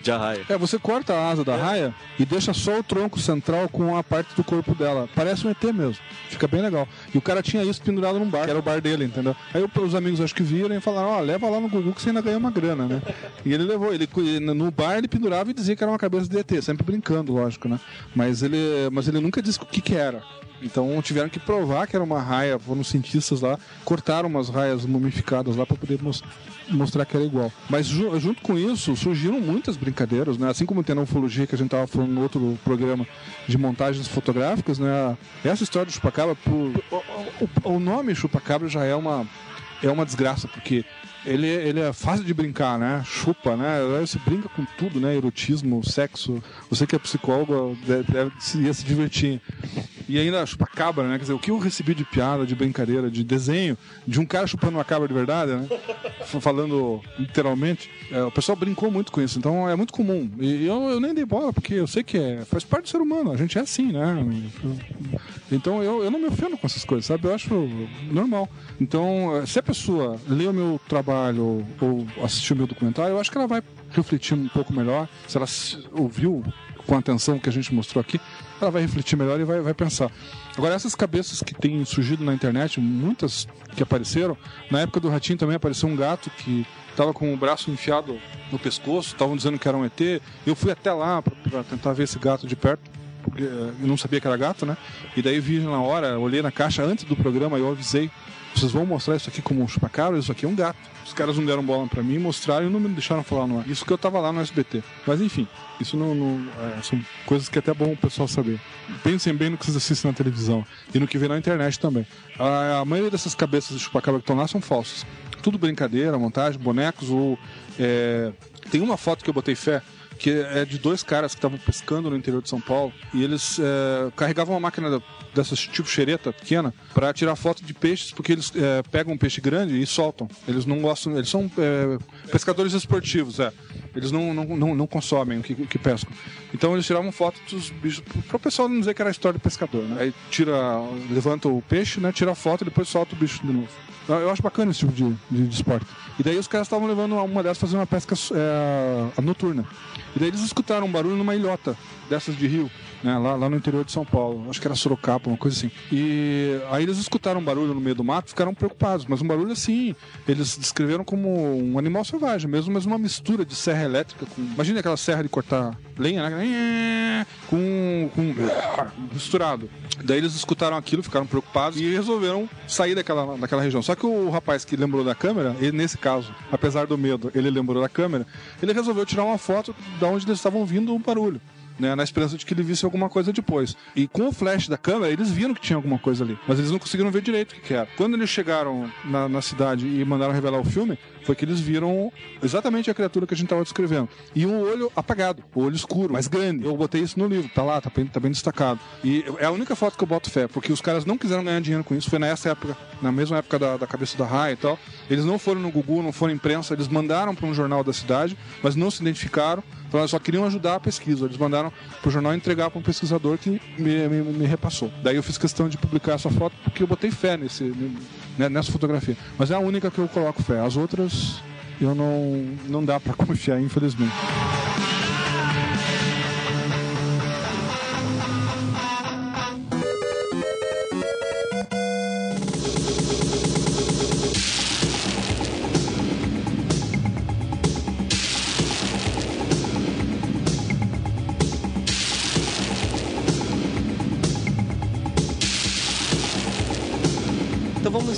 De arraia. É, você corta a asa da raia e deixa só o tronco central com a parte do corpo dela. Parece um ET mesmo. Fica bem legal. E o cara tinha isso pendurado num bar, que era o bar dele, entendeu? Aí os amigos acho que viram e falaram, ó, leva lá no Gugu que você ainda ganha uma grana, né? E ele levou, ele no bar ele pendurava e dizia que era uma cabeça de ET, sempre brincando, lógico, né? Mas ele, mas ele nunca disse o que que era. Então tiveram que provar que era uma raia, foram cientistas lá, cortaram umas raias mumificadas lá para poder mos- mostrar que era igual. Mas ju- junto com isso surgiram muitas brincadeiras, né? Assim como tem na ufologia que a gente tava falando no outro programa de montagens fotográficas, né? Essa história do chupacabra, por... o, o- o nome chupacabra já é uma é uma desgraça porque ele, ele é fácil de brincar, né? Chupa, né? Você brinca com tudo, né? Erotismo, sexo. Você que é psicólogo deve, deve ia se divertir. E ainda chupa cabra, né? Quer dizer, o que eu recebi de piada, de brincadeira, de desenho, de um cara chupando uma cabra de verdade, né? Falando literalmente. é, o pessoal brincou muito com isso, então é muito comum. E eu, eu nem dei bola, porque eu sei que é, faz parte do ser humano, a gente é assim, né? Então eu, eu não me ofendo com essas coisas, sabe? Eu acho normal. Então, eh, se a pessoa lê o meu trabalho ou, ou assistiu meu documentário, eu acho que ela vai refletir um pouco melhor. Se ela ouviu com atenção o que a gente mostrou aqui, ela vai refletir melhor e vai, vai pensar. Agora, essas cabeças que têm surgido na internet, muitas que apareceram, na época do Ratinho também apareceu um gato que estava com o braço enfiado no pescoço, estavam dizendo que era um ET. Eu fui até lá para tentar ver esse gato de perto porque eh, eu não sabia que era gato, né? E daí vi na hora, olhei na caixa antes do programa, eu avisei, vocês vão mostrar isso aqui como um chupacabra, isso aqui é um gato. Os caras não deram bola pra mim, mostraram e não me deixaram falar no ar. Isso que eu tava lá no SBT. Mas enfim, isso não, não- é, são coisas que é até bom o pessoal saber. Pensem bem no que vocês assistem na televisão e no que vê na internet também. A, a maioria dessas cabeças de chupacabra que estão lá são falsas. Tudo brincadeira, montagem, bonecos ou... é, Tem uma foto que eu botei fé, que é de dois caras que estavam pescando no interior de São Paulo e eles é, carregavam uma máquina dessas tipo xereta pequena para tirar foto de peixes porque eles é, pegam um peixe grande e soltam. Eles não gostam, eles são é, pescadores esportivos, é. Eles não, não, não, não consomem o que, que pescam. Então eles tiravam foto dos bichos para o pessoal não dizer que era história de pescador, né? Aí tira, levanta o peixe, né? Tira a foto e depois solta o bicho de novo. Eu acho bacana esse tipo de, de, de esporte. E daí os caras estavam levando uma dessas fazer uma pesca é, noturna. E daí eles escutaram um barulho numa ilhota dessas de rio, né, lá, lá no interior de São Paulo. Acho que era Sorocaba, uma coisa assim. E aí eles escutaram um barulho no meio do mato, ficaram preocupados. Mas um barulho assim, eles descreveram como um animal selvagem mesmo, mas uma mistura de serra elétrica com. Imagina aquela serra de cortar lenha, né? Com. com misturado. Daí eles escutaram aquilo, ficaram preocupados e resolveram sair daquela, daquela região. Só que o rapaz que lembrou da câmera, ele, nesse caso, apesar do medo, ele lembrou da câmera, ele resolveu tirar uma foto da onde eles estavam vindo o barulho. Né, na esperança de que ele visse alguma coisa depois. E com o flash da câmera, eles viram que tinha alguma coisa ali. Mas eles não conseguiram ver direito o que, era. Quando eles chegaram na, na cidade e mandaram revelar o filme, foi que eles viram exatamente a criatura que a gente estava descrevendo. E um olho apagado, o olho escuro, mas grande. Eu botei isso no livro, tá lá, tá bem, tá bem destacado. E é a única foto que eu boto fé, porque os caras não quiseram ganhar dinheiro com isso. Foi nessa época, na mesma época da, da cabeça da raia e tal. Eles não foram no Gugu, não foram imprensa, eles mandaram para um jornal da cidade, mas não se identificaram. Falaram, só queriam ajudar a pesquisa. Eles mandaram pro jornal entregar para um pesquisador que me, me, me repassou. Daí eu fiz questão de publicar essa foto porque eu botei fé nesse, né, nessa fotografia. Mas é a única que eu coloco fé. As outras eu não, não dá para confiar, infelizmente.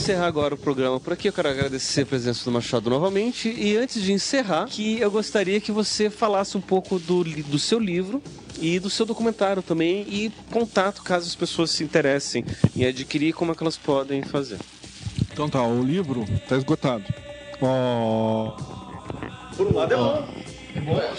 Encerrar agora o programa por aqui. Eu quero agradecer a presença do Machado novamente. E antes de encerrar, que eu gostaria que você falasse um pouco do, do seu livro e do seu documentário também e contato caso as pessoas se interessem em adquirir, como é que elas podem fazer. Então tá, o livro tá esgotado. Ó. Por um lado é bom.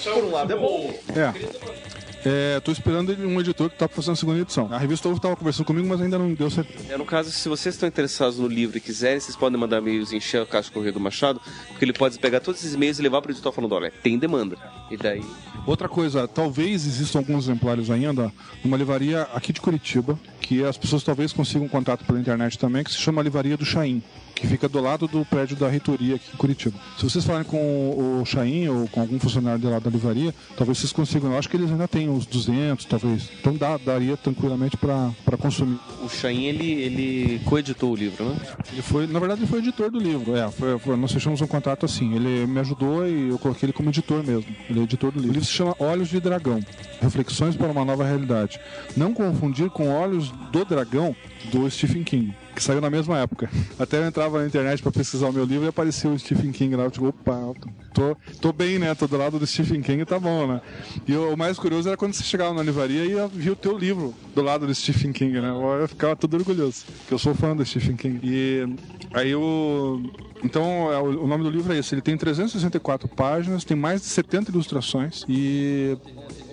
Por um lado é bom. É. É, tô esperando um editor que tá fazendo a segunda edição. A revista Ovo tava conversando comigo, mas ainda não deu certeza. É, no caso, se vocês estão interessados no livro e quiserem, vocês podem mandar e-mails e encher a caixa correio do Machado, porque ele pode pegar todos esses e-mails e levar pro editor falando, olha, tem demanda. E daí... Outra coisa, talvez existam alguns exemplares ainda numa livraria aqui de Curitiba, que as pessoas talvez consigam contato pela internet também, que se chama Livraria do Chaim, que fica do lado do prédio da reitoria aqui em Curitiba. Se vocês falarem com o Chaim ou com algum funcionário de lá da livraria, talvez vocês consigam. Eu acho que eles ainda têm uns 200, talvez. Então dá, daria tranquilamente para consumir. O Chain, ele, ele coeditou o livro, né? Ele foi, na verdade, ele foi editor do livro. É, foi- foi- nós fechamos um contrato assim. Ele me ajudou e eu coloquei ele como editor mesmo. Ele é editor do livro. O livro se chama Olhos de Dragão: Reflexões para uma Nova Realidade. Não confundir com Olhos do Dragão do Stephen King, que saiu na mesma época. Até eu entrava na internet para pesquisar o meu livro e apareceu o Stephen King lá. Eu digo, opa, tô, tô bem, né? Tô do lado do Stephen King tá bom, né? E o, mais curioso era quando você chegava na livraria e ia- via o teu livro do lado do Stephen King, né? Eu ficava todo orgulhoso, que eu sou fã do Stephen King. E aí o. Então, é, o nome do livro é esse. Ele tem 364 páginas, tem mais de 70 ilustrações e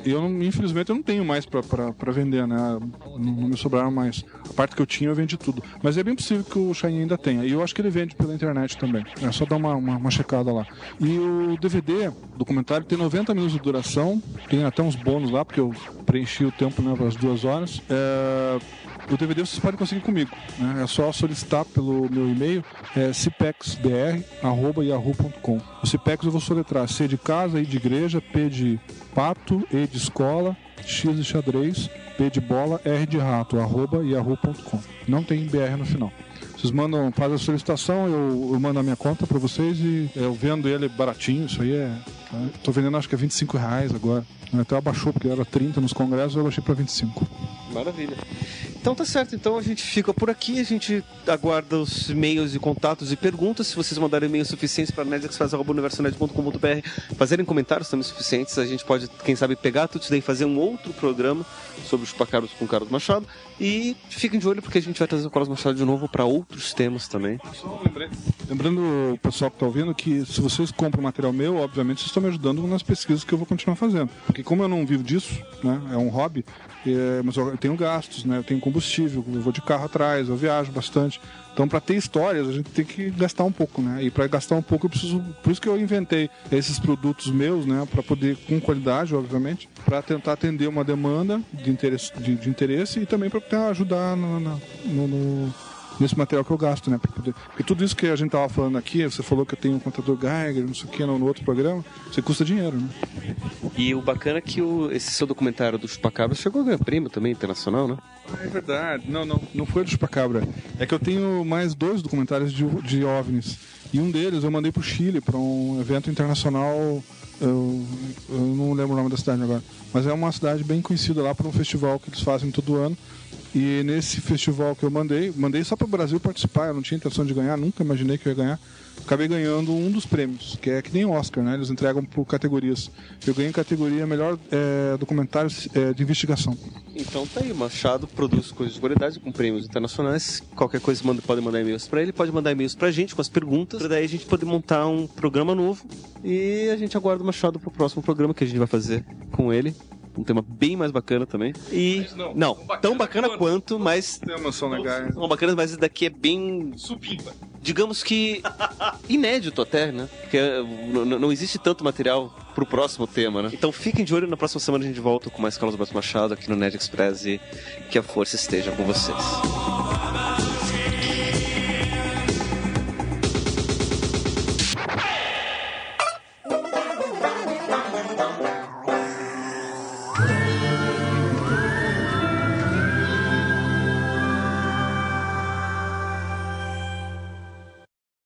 eu, não, infelizmente, eu não tenho mais pra vender, né? Não, não me sobraram mais. A parte que eu tinha, eu vendi tudo. Mas é bem possível que o Shine ainda tenha. E eu acho que ele vende pela internet também. É só dar uma, uma, uma checada lá. E o DVD, documentário, tem 90 minutos de duração. Tem até uns bônus lá, porque eu preenchi o tempo, né, para as duas horas. É, O DVD vocês podem conseguir comigo. Né? É só solicitar pelo meu e-mail, é. O Cipex eu vou soletrar C de casa, I de igreja, P de pato, E de escola, X de xadrez, P de bola, R de rato, arroba yahoo.com. Não tem BR no final. Vocês mandam, fazem a solicitação, eu, eu mando a minha conta para vocês e eu vendo ele baratinho, isso aí é. tá? Tô vendendo acho que é 25 reais agora. Até abaixou, porque era 30 nos congressos, eu baixei para 25. Maravilha. Então tá certo, então a gente fica por aqui, a gente aguarda os e-mails e contatos e perguntas. Se vocês mandarem e-mails suficientes para nerdexfaz.universonet.com.br, fazerem comentários também suficientes, a gente pode, quem sabe, pegar tudo isso daí e fazer um outro programa sobre os chupacabras com o Carlos Machado. E fiquem de olho porque a gente vai trazer o Carlos Machado de novo para outros temas também. Lembrando o pessoal que está ouvindo que se vocês compram material meu, obviamente vocês estão me ajudando nas pesquisas que eu vou continuar fazendo. Porque como eu não vivo disso, né, é um hobby, é, mas eu tenho gastos, né, eu tenho combustível, eu vou de carro atrás, eu viajo bastante. Então, para ter histórias, a gente tem que gastar um pouco, né? E para gastar um pouco, eu preciso. Por isso que eu inventei esses produtos meus, né? Para poder, com qualidade, obviamente, para tentar atender uma demanda de interesse, de, de interesse e também para ajudar no- no- no, nesse material que eu gasto, né? Poder... Porque tudo isso que a gente tava falando aqui, você falou que eu tenho um contador Geiger, não sei o que, no, no outro programa, você custa dinheiro, né? E o bacana é que o- esse seu documentário do Chupacabras chegou a ganhar prêmio também internacional, né? É verdade. Não, não, não foi do Chupacabra. É que eu tenho mais dois documentários de, de OVNIs. E um deles eu mandei pro Chile, para um evento internacional. Eu, eu não lembro o nome da cidade agora. Mas é uma cidade bem conhecida lá para um festival que eles fazem todo ano. E nesse festival que eu mandei, mandei só para o Brasil participar, eu não tinha intenção de ganhar, nunca imaginei que eu ia ganhar. Acabei ganhando um dos prêmios, que é que nem Oscar, né? Eles entregam por categorias. Eu ganhei categoria melhor é, documentário é, de investigação. Então tá aí, o Machado produz coisas de qualidade com prêmios internacionais. Qualquer coisa manda, pode mandar e-mails pra ele, pode mandar e-mails pra gente com as perguntas, pra daí a gente poder montar um programa novo. E a gente aguarda o Machado pro próximo programa que a gente vai fazer com ele. Um tema bem mais bacana também. E. Não, tão bacana quanto, mas. Temas são legais. São bacanas, mas esse daqui é bem. Supimpa. Digamos que. inédito até, né? Porque n- não existe tanto material pro próximo tema, né? Então fiquem de olho, na próxima semana a gente volta com mais Carlos Alberto Machado aqui no Nerd Express e que a força esteja com vocês.